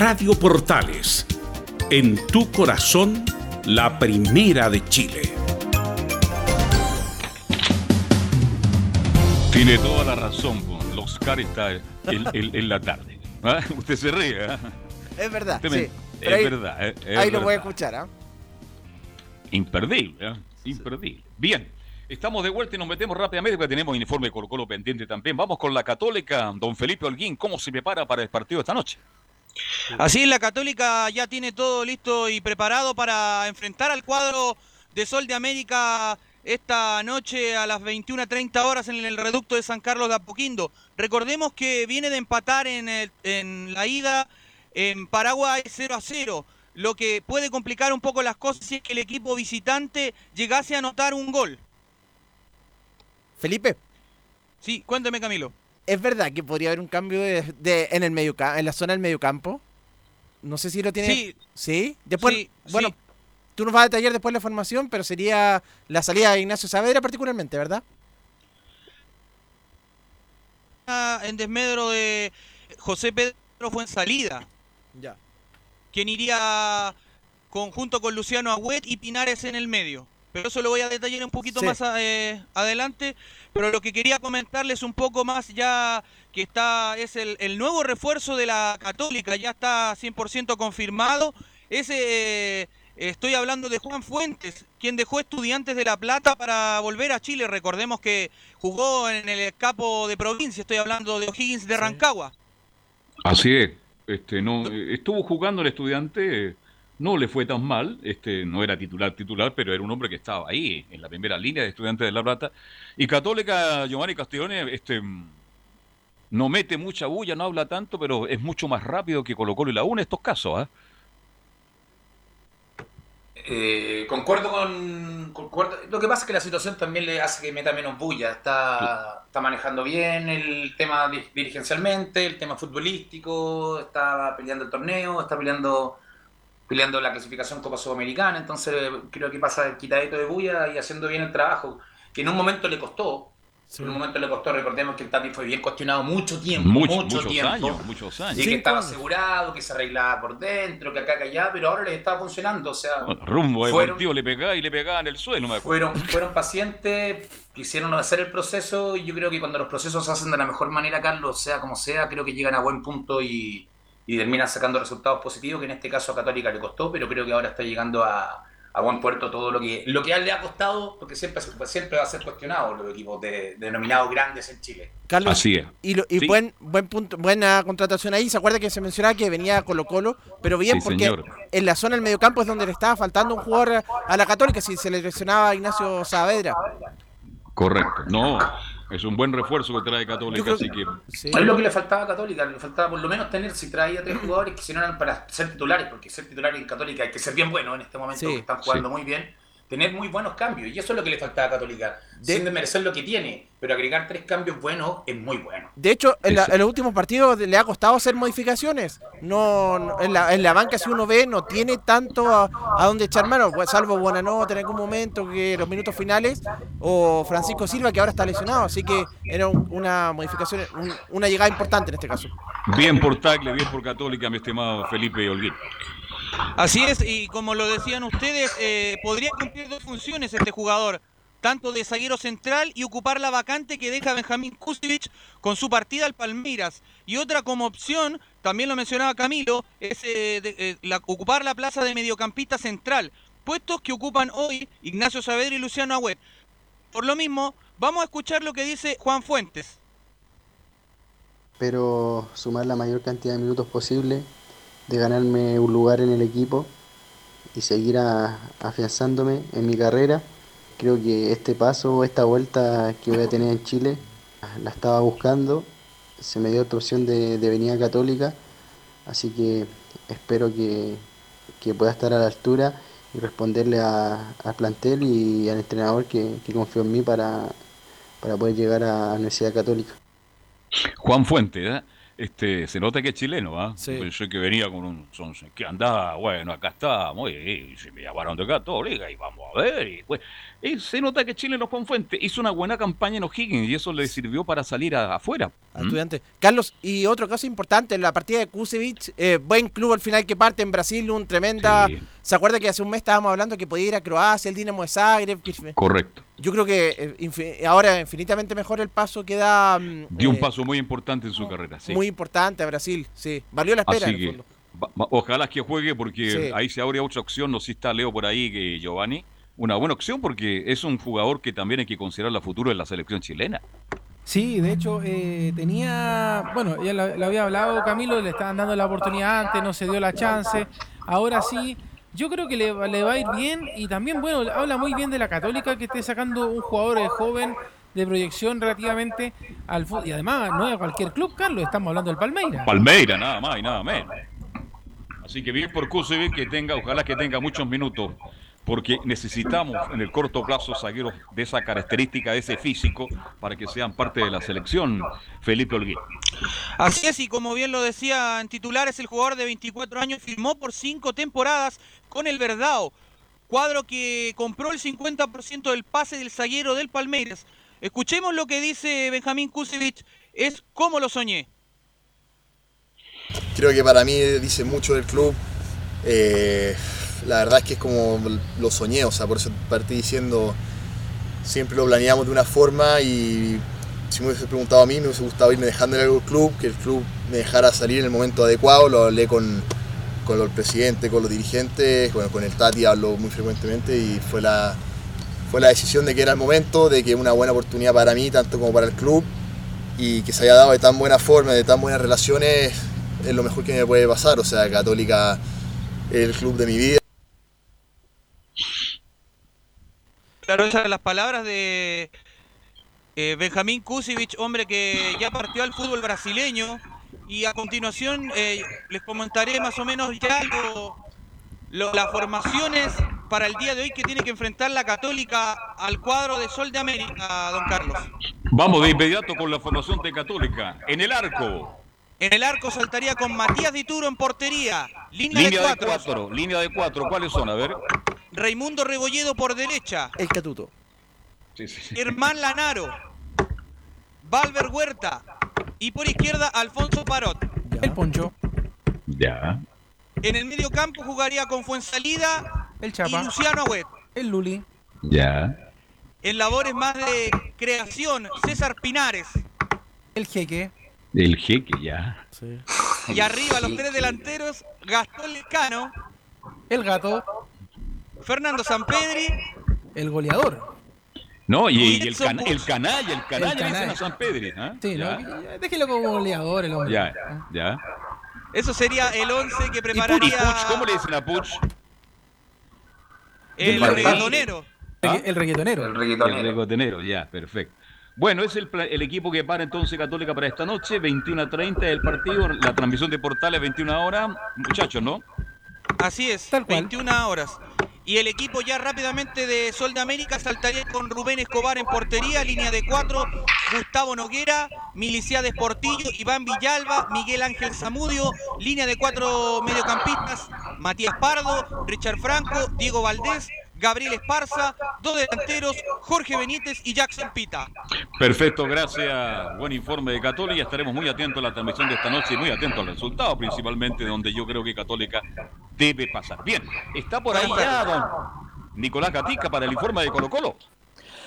Radio Portales, en tu corazón, la primera de Chile. Tiene toda la razón, los Oscar está en, en- en la tarde. ¿Ah? Usted se ríe, ¿ah? Es verdad, me- sí. Es ahí- verdad. es- es Ahí lo voy a verdad. escuchar, ¿ah? Imperdible, ¿eh? imperdible. Bien, estamos de vuelta y nos metemos rápidamente porque tenemos informe de Colo Colo pendiente también. Vamos con la Católica, don Felipe Holguín, ¿cómo se prepara para el partido esta noche? Así es, la Católica ya tiene todo listo y preparado para enfrentar al cuadro de Sol de América esta noche a las 21.30 horas en el reducto de San Carlos de Apoquindo. Recordemos que viene de empatar en, el- en la ida en Paraguay 0 a 0, lo que puede complicar un poco las cosas si es que el equipo visitante llegase a anotar un gol. Felipe. Sí, cuénteme Camilo. ¿Es verdad que podría haber un cambio de, de- en, el medio, en la zona del mediocampo? No sé si lo tiene. Sí. ¿Sí? Después, Sí, bueno, sí. tú nos vas a detallar después la formación, pero sería la salida de Ignacio Saavedra particularmente, ¿verdad? en desmedro de José Pedro fue en salida. Ya. Quien iría conjunto con Luciano Agüet y Pinares en el medio. Pero eso lo voy a detallar un poquito Sí. más eh, adelante. Pero lo que quería comentarles un poco más ya que está es el, el nuevo refuerzo de la Católica, ya está 100% confirmado. Ese eh, Estoy hablando de Juan Fuentes, quien dejó Estudiantes de La Plata para volver a Chile. Recordemos que jugó en el capo de provincia. Estoy hablando de O'Higgins de Rancagua. Así es. Este, no, estuvo jugando el estudiante, eh, no le fue tan mal, este, no era titular titular, pero era un hombre que estaba ahí, en la primera línea de estudiantes de La Plata. Y Católica, Giovanni Castiglione, este, no mete mucha bulla, no habla tanto, pero es mucho más rápido que Colo Colo y la U en estos casos. ¿ah? Eh, concuerdo con. concuerdo- Lo que pasa es que la situación también le hace que meta menos bulla. Está, está manejando bien el tema di- dirigencialmente, el tema futbolístico, está peleando el torneo, está peleando peleando la clasificación Copa Sudamericana. Entonces creo que pasa el quitadito de bulla y haciendo bien el trabajo, que en un momento le costó. En un momento le costó, recordemos que el Tati fue bien cuestionado mucho tiempo, Mucho- mucho muchos tiempo. años, muchos años. Y que estaba años. asegurado, que se arreglaba por dentro, que acá, que allá, pero ahora les está funcionando. O sea, Rumbo de fueron, partido le pegaba y le pegaba en el suelo. me acuerdo. fueron, fueron pacientes, quisieron hacer el proceso y yo creo que cuando los procesos se hacen de la mejor manera, Carlos, sea como sea, creo que llegan a buen punto y, y terminan sacando resultados positivos, que en este caso a Católica le costó, pero creo que ahora está llegando a, a buen puerto todo lo que, lo que a él le ha costado, porque siempre, siempre va a ser cuestionado los equipos de, denominados grandes en Chile. Carlos, Así es. Y, lo- y Sí. buen, buen punto, buena contratación ahí. ¿Se acuerda que se mencionaba que venía Colo Colo? Pero bien, Sí, porque señor. en la zona del mediocampo es donde le estaba faltando un jugador a la Católica si se le lesionaba a Ignacio Saavedra. Correcto. No, es un buen refuerzo que trae Católica, así que. Es lo que le faltaba a Católica, le faltaba por lo menos tener, si traía tres jugadores que si no eran para ser titulares, porque ser titular en Católica hay que ser bien bueno en este momento, Sí. que están jugando Sí. muy bien, tener muy buenos cambios, y eso es lo que le faltaba a Católica, sin desmerecer lo que tiene, pero agregar tres cambios buenos es muy bueno. De hecho, en, la- en los últimos partidos le ha costado hacer modificaciones. No, no- en, la, en la banca, si uno ve, no tiene tanto a, a dónde echar mano, pues, salvo Buenanote en algún momento, que los minutos finales, o Francisco Silva, que ahora está lesionado. Así que era un- una modificación, un- una llegada importante en este caso. Bien por Tagle, bien por Católica, mi estimado Felipe Olguín. Así es, y como lo decían ustedes, eh, podría cumplir dos funciones este jugador, tanto de zaguero central y ocupar la vacante que deja Benjamín Kusevich con su partida al Palmeiras. Y otra como opción, también lo mencionaba Camilo, es eh, eh, ocupar la plaza de mediocampista central, puestos que ocupan hoy Ignacio Saavedra y Luciano Agüet. Por lo mismo, vamos a escuchar lo que dice Juan Fuentes. Espero sumar la mayor cantidad de minutos posible, de ganarme un lugar en el equipo y seguir a- afianzándome en mi carrera. Creo que este paso, esta vuelta que voy a tener en Chile, la estaba buscando. Se me dio otra opción de, de venir a Católica, así que espero que, que pueda estar a la altura y responderle al plantel y al entrenador que, que confió en mí para, para poder llegar a la Universidad Católica. Juan Fuente, ¿eh? Este, se nota que es chileno, ¿ah? Pensé que venía con un son, que andaba, bueno, acá estamos, y, y se me llamaron de Católica y vamos a ver. Y, pues, se nota que es chileno Juan Fuente hizo una buena campaña en O'Higgins y eso le sirvió para salir a- afuera. a estudiantes. Carlos, y otro caso importante, la partida de Kusevich, eh, buen club al final que parte en Brasil, un tremenda... ¿Se acuerda que hace un mes estábamos hablando que podía ir a Croacia, el Dinamo de Zagreb? Correcto. Yo creo que eh, ahora infinitamente mejor el paso que da mm, Dio un eh, paso muy importante en su carrera, sí. muy importante a Brasil, sí. Valió la espera Así en el fondo. ojalá que juegue porque Sí. ahí se abre otra opción. No sé si está Leo por ahí que Giovanni. Una buena opción porque es un jugador que también hay que considerar la futuro de la selección chilena. Sí, de hecho, eh, tenía. Bueno, ya lo, lo había hablado Camilo, le estaban dando la oportunidad antes, no se dio la chance. Ahora sí, yo creo que le, va- le va a ir bien. Y también, bueno, habla muy bien de la Católica que esté sacando un jugador joven de proyección relativamente al fútbol. Y además, no es a cualquier club, Carlos, estamos hablando del Palmeiras. Palmeira, nada más y nada menos. Así que bien por Kusevic que tenga, ojalá que tenga muchos minutos, porque necesitamos en el corto plazo zagueros de esa característica, de ese físico, para que sean parte de la selección. Felipe Olguín. Así es, y como bien lo decía en titulares, el jugador de 24 años firmó por cinco temporadas con el Verdao, cuadro que compró el 50% del pase del zaguero del Palmeiras. Escuchemos lo que dice Benjamín Kusevich, es como lo soñé. Creo que para mí dice mucho del club. Eh, la verdad es que es como lo soñé, o sea, por eso partí diciendo, siempre lo planeamos de una forma y si me hubiese preguntado a mí, me hubiese gustado irme dejándole algo al club, que el club me dejara salir en el momento adecuado, lo hablé con, con el presidente, con los dirigentes, bueno, con el Tati hablo muy frecuentemente y fue la, fue la decisión de que era el momento, de que una buena oportunidad para mí, tanto como para el club, y que se haya dado de tan buena forma, de tan buenas relaciones, es lo mejor que me puede pasar. O sea, Católica el club de mi vida. Claro, esas las palabras de eh, Benjamín Kusevich, hombre que ya partió al fútbol brasileño. Y a continuación eh, les comentaré más o menos ya lo- las formaciones para el día de hoy que tiene que enfrentar la Católica al cuadro de Sol de América, don Carlos. Vamos de inmediato con la formación de Católica. En el arco, En el arco saltaría con Matías Dituro en portería. Línea, línea de de cuatro. línea de cuatro. ¿Cuáles son? A ver. Raimundo Rebolledo por derecha. El Catuto. Sí, sí, sí. Germán Lanaro. Valver Huerta. Y por izquierda, Alfonso Parot. El Poncho. Ya. En el medio campo jugaría con Fuensalida El y Chapa. Luciano Agüet. El Luli. Ya. En labores más de creación, César Pinares. El Jeque. El jeque, ya. Y arriba, los tres delanteros, Gastón Lescano, El Gato. Fernando Sampedri El Goleador. No, y, y el, can- el canalla, el canalla, El canalla. a San Pedri. ¿ah? Sí, ya. ¿no? Ya, Déjelo como goleador el hombre. ya, ya. Eso sería el 11 que ¿Y Puch, y prepararía Puch, cómo le dicen a Puch? el Del reggaetonero. ¿Ah? El reggaetonero. El El reggaetonero. ya, perfecto. Bueno, es el, equipo que para entonces Católica para esta noche, 21 a 30 el partido, la transmisión de Portales 21 horas. Muchachos, ¿no? Así es, Tal cual. 21 horas. Y el equipo ya rápidamente de Sol de América saltaría con Rubén Escobar en portería, línea de cuatro, Gustavo Noguera, Miliciades Portillo, Iván Villalba, Miguel Ángel Zamudio, línea de cuatro mediocampistas, Matías Pardo, Richard Franco, Diego Valdés, Gabriel Esparza, dos delanteros, Jorge Benítez y Jackson Pita. Perfecto, gracias. Buen informe de Católica. Estaremos muy atentos a la transmisión de esta noche y muy atentos al resultado, principalmente donde yo creo que Católica debe pasar. Bien, está por ahí ya don Nicolás Gatica para el informe de Colo Colo.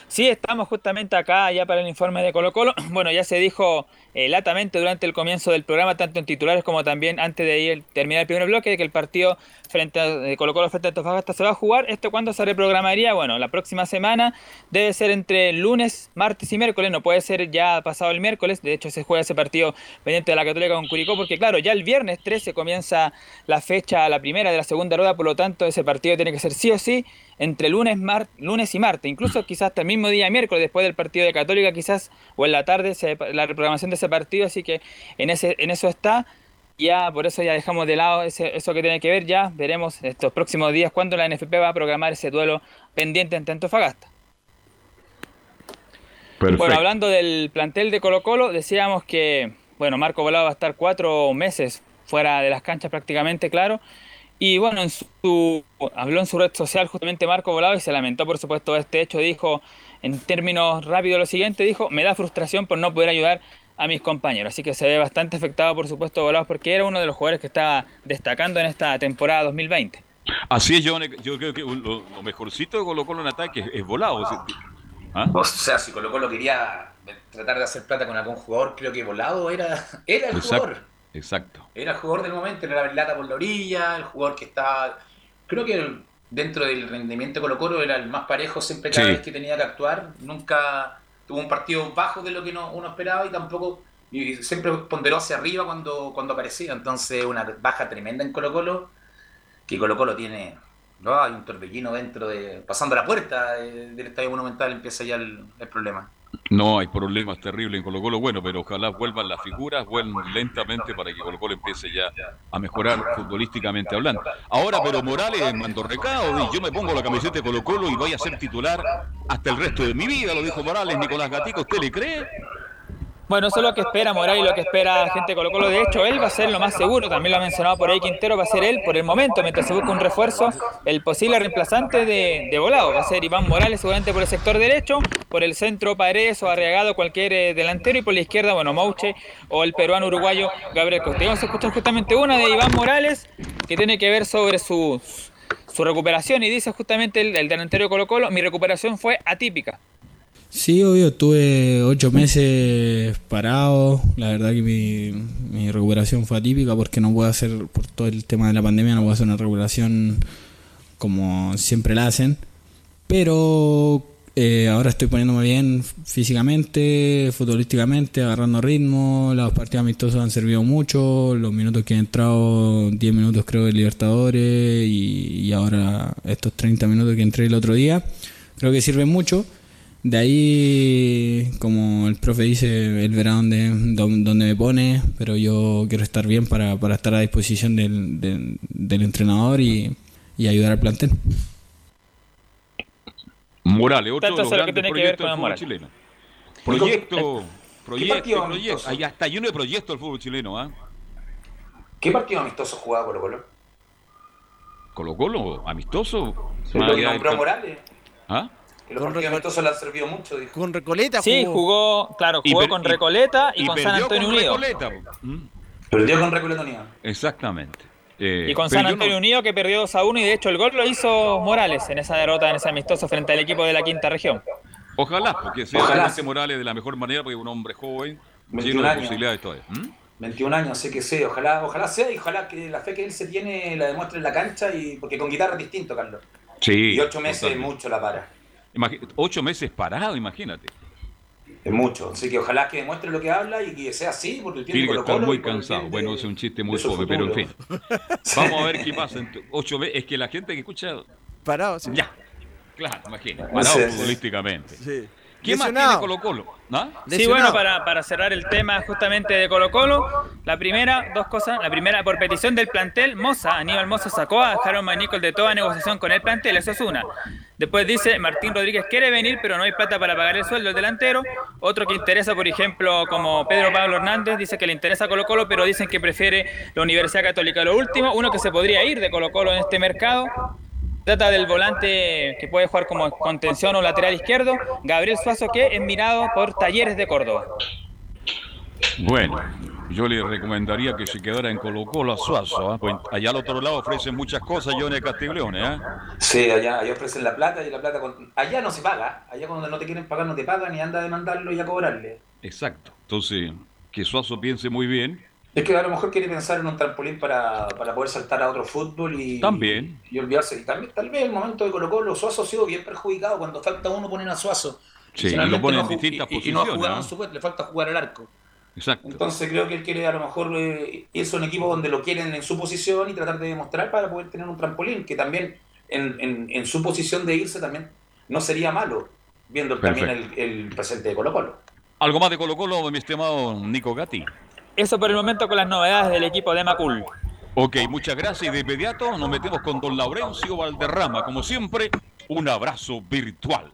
Sí, estamos justamente acá ya para el informe de Colo Colo. Bueno, ya se dijo eh, latamente durante el comienzo del programa, tanto en titulares como también antes de ir, terminar el primer bloque, de que el partido frente a de Colo Colo frente a Antofagasta se va a jugar. ¿Esto cuándo se reprogramaría? Bueno, la próxima semana debe ser entre lunes, martes y miércoles, no puede ser ya pasado el miércoles. De hecho, se juega ese partido pendiente de la Católica con Curicó, porque claro, ya el viernes 13 comienza la fecha, la primera de la segunda rueda, por lo tanto ese partido tiene que ser sí o sí entre lunes, lunes y martes, incluso quizás hasta el mismo día miércoles después del partido de Católica, quizás o en la tarde se- la reprogramación de ese partido, así que en en eso está. Ya por eso ya dejamos de lado ese- eso que tiene que ver, ya veremos estos próximos días cuándo la NFP va a programar ese duelo pendiente ante Antofagasta. Bueno, hablando del plantel de Colo Colo, decíamos que, bueno, Marco Volado va a estar cuatro meses fuera de las canchas prácticamente, claro. Y bueno, en su, habló en su red social justamente Marco Volado y se lamentó por supuesto de este hecho. Dijo, en términos rápidos lo siguiente, dijo, me da frustración por no poder ayudar a mis compañeros. Así que se ve bastante afectado por supuesto Volados porque era uno de los jugadores que estaba destacando en esta temporada 2020. Así es, yo, yo creo que lo, lo mejorcito de Colo Colo en ataque es, es volado. o sea, ¿ah? O sea, si Colo Colo quería tratar de hacer plata con algún jugador, creo que Volado era, era el Exacto, jugador. exacto. Era el jugador del momento, era la lata por la orilla, el jugador que estaba... Creo que el- dentro del rendimiento de Colo Colo era el más parejo siempre cada Sí. vez que tenía que actuar. Nunca tuvo un partido bajo de lo que no- uno esperaba y tampoco... Y siempre ponderó hacia arriba cuando, cuando aparecía. Entonces una baja tremenda en Colo Colo, que Colo Colo tiene... No, hay un torbellino dentro de... Pasando la puerta de- del Estadio Monumental empieza ya el problema. No, hay problemas terribles en Colo Colo, bueno, pero ojalá vuelvan las figuras, vuelvan lentamente para que Colo Colo empiece ya a mejorar futbolísticamente hablando. Ahora, pero Morales mandó recado y yo me pongo la camiseta de Colo Colo y voy a ser titular hasta el resto de mi vida, lo dijo Morales, Nicolás Gatico, ¿usted le cree? Bueno, eso es lo que espera Morales y lo que espera gente Colo Colo. De hecho, él va a ser lo más seguro, también lo ha mencionado por ahí Quintero, va a ser él por el momento, mientras se busca un refuerzo, el posible reemplazante de, de Volado. Va a ser Iván Morales seguramente por el sector derecho, por el centro Paredes o Arriagado, cualquier eh, delantero, y por la izquierda, bueno, Mauche o el peruano uruguayo Gabriel Costa. Vamos a escuchar justamente una de Iván Morales que tiene que ver sobre su, su recuperación y dice justamente el, el delantero de Colo Colo, mi recuperación fue atípica. Sí, obvio, estuve ocho meses parado. La verdad que mi, recuperación fue atípica porque no puedo hacer, por todo el tema de la pandemia, no puedo hacer una recuperación como siempre la hacen. Pero eh, ahora estoy poniéndome bien físicamente, futbolísticamente, agarrando ritmo. Los partidos amistosos han servido mucho. Los minutos que he entrado, 10 minutos creo de Libertadores y, y ahora estos 30 minutos que entré el otro día, creo que sirven mucho. De ahí, como el profe dice, él verá dónde, dónde me pone, pero yo quiero estar bien para, para estar a disposición del, del, del entrenador y, y ayudar al plantel. Morales, otro de Tanto los que que ver proyectos del con fútbol chileno. ¿qué Proyecto, proyecto, partido proyecto. Ahí está lleno de proyectos el fútbol chileno, ¿ah? ¿Qué partido amistoso jugaba Colo Colo? Colo Colo, amistoso. Lo que allá nombró Morales. ¿Ah? Que los partidos amistosos le han servido mucho, dijo. Con Recoleta Sí, jugó, claro, jugó con Recoleta y, y con San Antonio con Unido. Recoleta. Perdió con Recoleta Unido. Exactamente. Eh, Y con San no- Antonio Unido que perdió 2 a 1 y de hecho el gol lo hizo Morales en esa derrota, en ese amistoso frente al equipo de la quinta región. Ojalá, porque sea realmente Morales de la mejor manera, porque es un hombre joven, 21 lleno de años. posibilidades todavía. ¿Mm? 21 años, sé que sé, ojalá, ojalá sea y ojalá que la fe que él se tiene la demuestre en la cancha y porque con guitarra es distinto, Carlos. Sí. Y ocho meses es mucho la para. Ocho meses parado, imagínate. Es mucho. Así que ojalá que demuestre lo que habla y que sea así, porque tiene Tiene que estar muy cansado. Bueno, es un chiste muy pobre, pero en fin. Vamos a ver qué pasa. en Ocho veces. Es que la gente que escucha. Parado, sí. Ya. Claro, imagina. Sí, Parado sí. futbolísticamente. Sí. ¿Quién más tiene Colo Colo? ¿Ah? Sí, bueno, para, para cerrar el tema justamente de Colo Colo, la primera, dos cosas. La primera, por petición del plantel, Moza, Aníbal Moza sacó a Jaron Manicol de toda negociación con el plantel, eso es una. Después dice, Martín Rodríguez quiere venir, pero no hay plata para pagar el sueldo del delantero. Otro que interesa, por ejemplo, como Pedro Pablo Hernández, dice que le interesa Colo Colo, pero dicen que prefiere la Universidad Católica. Lo último, uno que se podría ir de Colo Colo en este mercado, Trata del volante que puede jugar como contención o lateral izquierdo, Gabriel Suazo, que es mirado por Talleres de Córdoba. Bueno, yo le recomendaría que se quedara en Colo Colo a Suazo. ¿ah? Pues allá al otro lado ofrecen muchas cosas, Johnny Castiglione. ¿ah? Sí, allá, allá ofrecen la plata y la plata. con- Allá no se paga. Allá cuando no te quieren pagar no te pagan y anda a demandarlo y a cobrarle. Exacto. Entonces, que Suazo piense muy bien. Es que a lo mejor quiere pensar en un trampolín para, para poder saltar a otro fútbol y, También. y olvidarse. Y también, tal vez el momento de Colo Colo, Suazo ha sido bien perjudicado. Cuando falta uno ponen a Suazo. Sí, y lo ponen no en distintas y- y- y no ha posiciones. jugado en su le falta jugar al arco. Exacto. Entonces creo que él quiere a lo mejor eh, irse a un equipo donde lo quieren en su posición y tratar de demostrar para poder tener un trampolín, que también en, en- en su posición de irse también no sería malo, viendo también el, el presente de Colo Colo. Algo más de Colo Colo, mi estimado Nico Gatti. Eso por el momento con las novedades del equipo de Macul. Ok, muchas gracias. Y de inmediato nos metemos con don Laurencio Valderrama. Como siempre, un abrazo virtual.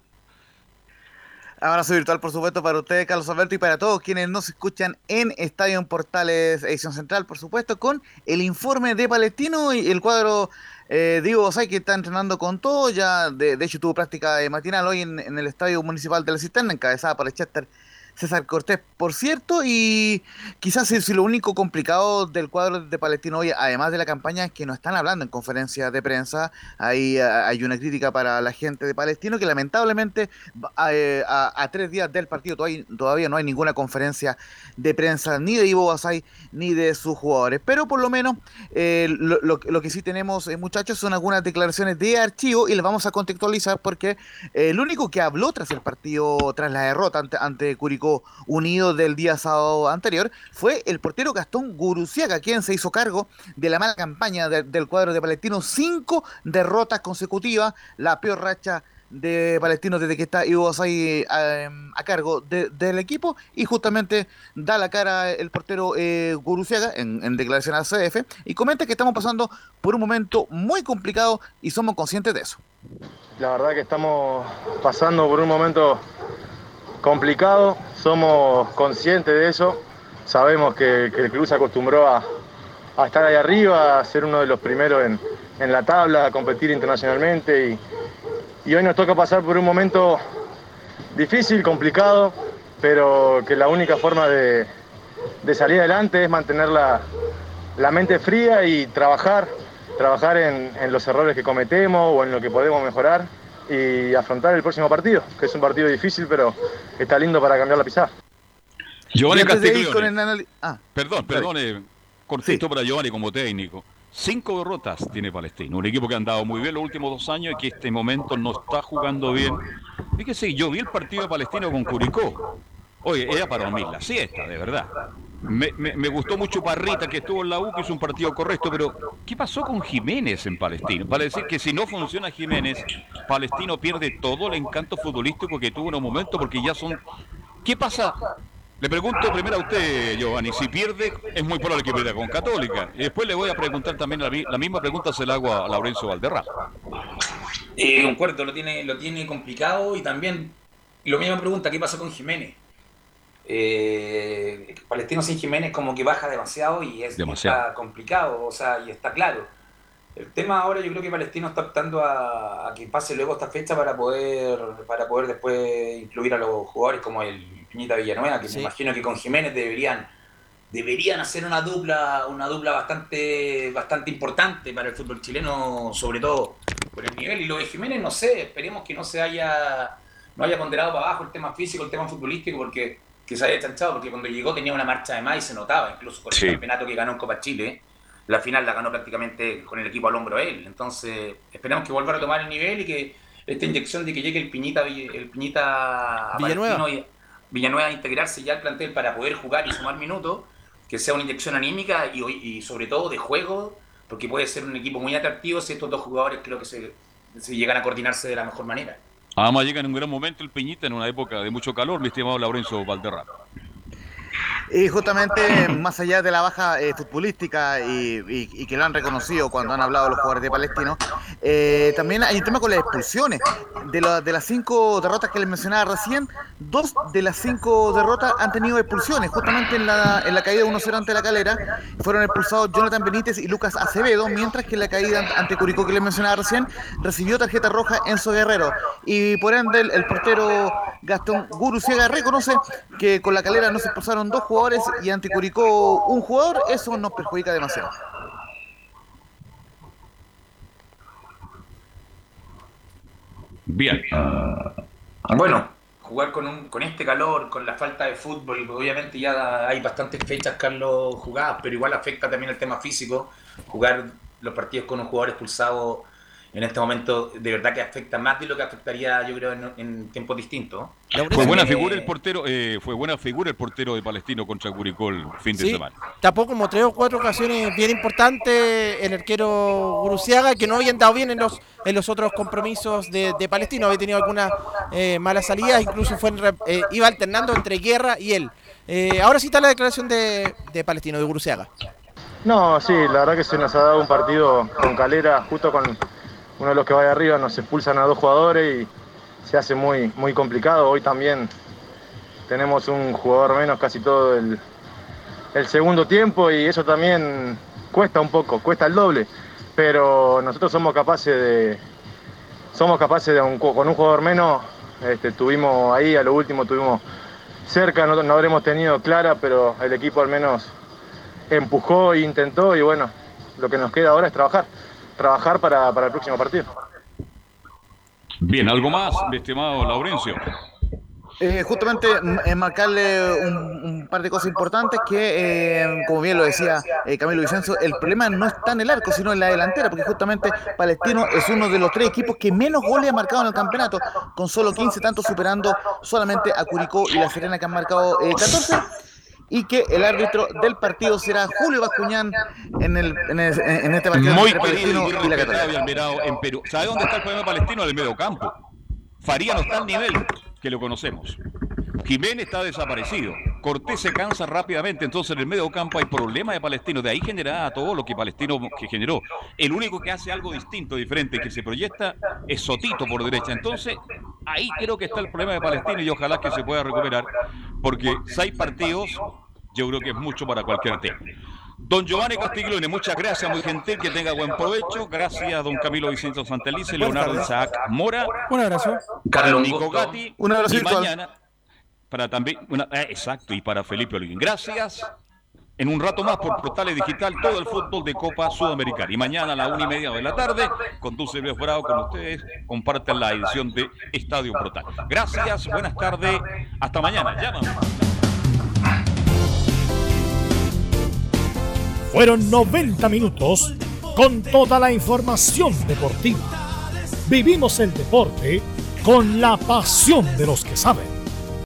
Abrazo virtual, por supuesto, para ustedes, Carlos Alberto, y para todos quienes nos escuchan en Estadio en Portales, edición central, por supuesto, con el informe de Palestino y el cuadro eh, Diego Osay, que está entrenando con todo. Ya, de, de hecho, tuvo práctica matinal hoy en, en el Estadio Municipal de la Cisterna, encabezada por el Chester César Cortés, por cierto, y quizás si lo único complicado del cuadro de Palestino hoy, además de la campaña, es que no están hablando en conferencias de prensa. Ahí ah, hay una crítica para la gente de Palestino que lamentablemente eh, a- tres días del partido todavía, no hay ninguna conferencia de prensa ni de Ivo Basay ni de sus jugadores. Pero por lo menos eh, lo, que sí tenemos, eh, muchachos, son algunas declaraciones de archivo y las vamos a contextualizar porque eh, el único que habló tras el partido, tras la derrota ante Curicó Unido del día sábado anterior, fue el portero Gastón Guruciaga, quien se hizo cargo de la mala campaña de- del cuadro de Palestino. Cinco derrotas consecutivas, la peor racha de Palestino desde que está Ivo Basay eh, a cargo de- del equipo y justamente da la cara el portero eh, Guruciaga en, en declaración al CDF y comenta que estamos pasando por un momento muy complicado y somos conscientes de eso. La verdad que estamos pasando por un momento complicado, somos conscientes de eso, sabemos que, el club se acostumbró a, estar ahí arriba, a ser uno de los primeros en, la tabla, a competir internacionalmente y, hoy nos toca pasar por un momento difícil, complicado, pero que la única forma de, salir adelante es mantener la, mente fría y trabajar, trabajar en los errores que cometemos o en lo que podemos mejorar y afrontar el próximo partido, que es un partido difícil, pero está lindo para cambiar la pizarra. Giovanni Castiglione. con el anali- ah, Perdón, perdón, eh, cortito para Giovanni como técnico. Cinco derrotas tiene Palestino, un equipo que ha andado muy bien los últimos dos años y que en este momento no está jugando bien. Fíjese, yo vi el partido de Palestino con Curicó. Oye, era para dormir la siesta, de verdad. Me, gustó mucho Parrita, que estuvo en la U, que hizo un partido correcto, pero ¿qué pasó con Jiménez en Palestino? Para decir que si no funciona Jiménez, Palestino pierde todo el encanto futbolístico que tuvo en un momento, porque ya son... ¿Qué pasa? Le pregunto primero a usted, Giovanni, si pierde, es muy probable que pierda con Católica. Y después le voy a preguntar también la, la misma pregunta, se la hago a Laurencio Valderrama. Eh, concuerdo, lo tiene, lo tiene complicado y también lo misma pregunta, ¿qué pasó con Jiménez? Eh, Palestino sin Jiménez como que baja demasiado y es Demasiado. está complicado, o sea, y está claro. El tema ahora yo creo que Palestino está optando a, a que pase luego esta fecha para poder para poder después incluir a los jugadores como el Piñita Villanueva, que Sí. me imagino que con Jiménez deberían deberían hacer una dupla una dupla bastante bastante importante para el fútbol chileno, sobre todo por el nivel y lo de Jiménez no sé, esperemos que no se haya no haya ponderado para abajo el tema físico, el tema futbolístico porque que se haya chanchado porque cuando llegó tenía una marcha de más y se notaba, incluso con Sí. el campeonato que ganó en Copa Chile, la final la ganó prácticamente con el equipo al hombro él. Entonces, esperemos que vuelva a tomar el nivel y que esta inyección de que llegue el Piñita, el Piñita Villanueva. Y- Villanueva a integrarse ya al plantel para poder jugar y sumar minutos, que sea una inyección anímica y, y sobre todo de juego, porque puede ser un equipo muy atractivo si estos dos jugadores creo que se, se llegan a coordinarse de la mejor manera. Además llega en un gran momento el Peñita en una época de mucho calor, mi estimado Laurencio Valderrama. Y justamente, más allá de la baja eh, futbolística y, que lo han reconocido cuando han hablado los jugadores de Palestino, eh, también hay un tema con las expulsiones. De, la- de las cinco derrotas que les mencionaba recién, dos de las cinco derrotas han tenido expulsiones. Justamente en la, en la caída 1-0 ante la calera, fueron expulsados Jonathan Benítez y Lucas Acevedo, mientras que en la caída ante Curicó que les mencionaba recién, recibió tarjeta roja Enzo Guerrero. Y por ende, el, el portero Gastón Guruciaga reconoce que con la calera no se expulsaron dos jugadores y ante Curicó un jugador, eso nos perjudica demasiado. Bien. Bueno, jugar con, un, con este calor, con la falta de fútbol, obviamente ya hay bastantes fechas, Carlos, jugadas, pero igual afecta también el tema físico. Jugar los partidos con un jugador expulsado en este momento, de verdad que afecta más de lo que afectaría, yo creo, en, en tiempos distintos. Fue buena figura el portero, eh, fue buena figura el portero de Palestino contra Curicó el fin de Sí, semana. tapó como tres o cuatro ocasiones bien importantes el arquero Guruciaga, que no habían dado bien en los en los otros compromisos de, de Palestino. Había tenido algunas eh, malas salidas, incluso fue en eh, iba alternando entre Guerra y él. Eh, ahora sí está la declaración de, de Palestino, de Guruciaga. No, sí, la verdad que se nos ha dado un partido con Calera, justo con uno de los que va de arriba, nos expulsan a dos jugadores y se hace muy, muy complicado. Hoy también tenemos un jugador menos casi todo el, segundo tiempo y eso también cuesta un poco, cuesta el doble. Pero nosotros somos capaces de, somos capaces de con un jugador menos, este, tuvimos ahí, a lo último tuvimos cerca, no, no habremos tenido clara, pero el equipo al menos empujó e intentó y bueno, lo que nos queda ahora es trabajar, trabajar para, para el próximo partido. Bien, algo más, mi estimado Laurencio. Eh, justamente eh, marcarle un, un par de cosas importantes que, eh, como bien lo decía eh, Camilo Vicenzo, el problema no está en el arco, sino en la delantera, porque justamente Palestino es uno de los tres equipos que menos goles ha marcado en el campeonato, con solo 15 tantos superando solamente a Curicó y La Serena que han marcado eh, 14. Y que el árbitro del partido será Julio Bascuñán en, el, en, el- en este partido Muy Palestino y la Católica. admirado en Perú. ¿Sabe dónde está el problema palestino? En el medio campo. Faría no está al nivel que lo conocemos. Jiménez está desaparecido. Cortés se cansa rápidamente. Entonces en el medio campo hay problemas de Palestino. De ahí generaba todo lo que Palestino que generó. El único que hace algo distinto, diferente, que se proyecta es Sotito por derecha. Entonces ahí creo que está el problema de Palestino y ojalá que se pueda recuperar. Porque seis partidos yo creo que es mucho para cualquier tema. Don Giovanni Castiglione, muchas gracias, muy gentil, que tenga buen provecho. Gracias, don Camilo Vicenzo Santelice, Leonardo Isaac Mora. Un abrazo. Carlos, Nico. Gatti. Un abrazo y mañana, para también, eh, exacto, y para Felipe Olguín. Gracias. En un rato más por Portales Digital, todo el fútbol de Copa Sudamericana. Y mañana a la una y media de la tarde, conduce Luis Bravo con ustedes. Comparten la edición de Estadio Portal. Gracias, buenas tardes. Hasta mañana. Llámanos. Fueron 90 minutos con toda la información deportiva. Vivimos el deporte con la pasión de los que saben.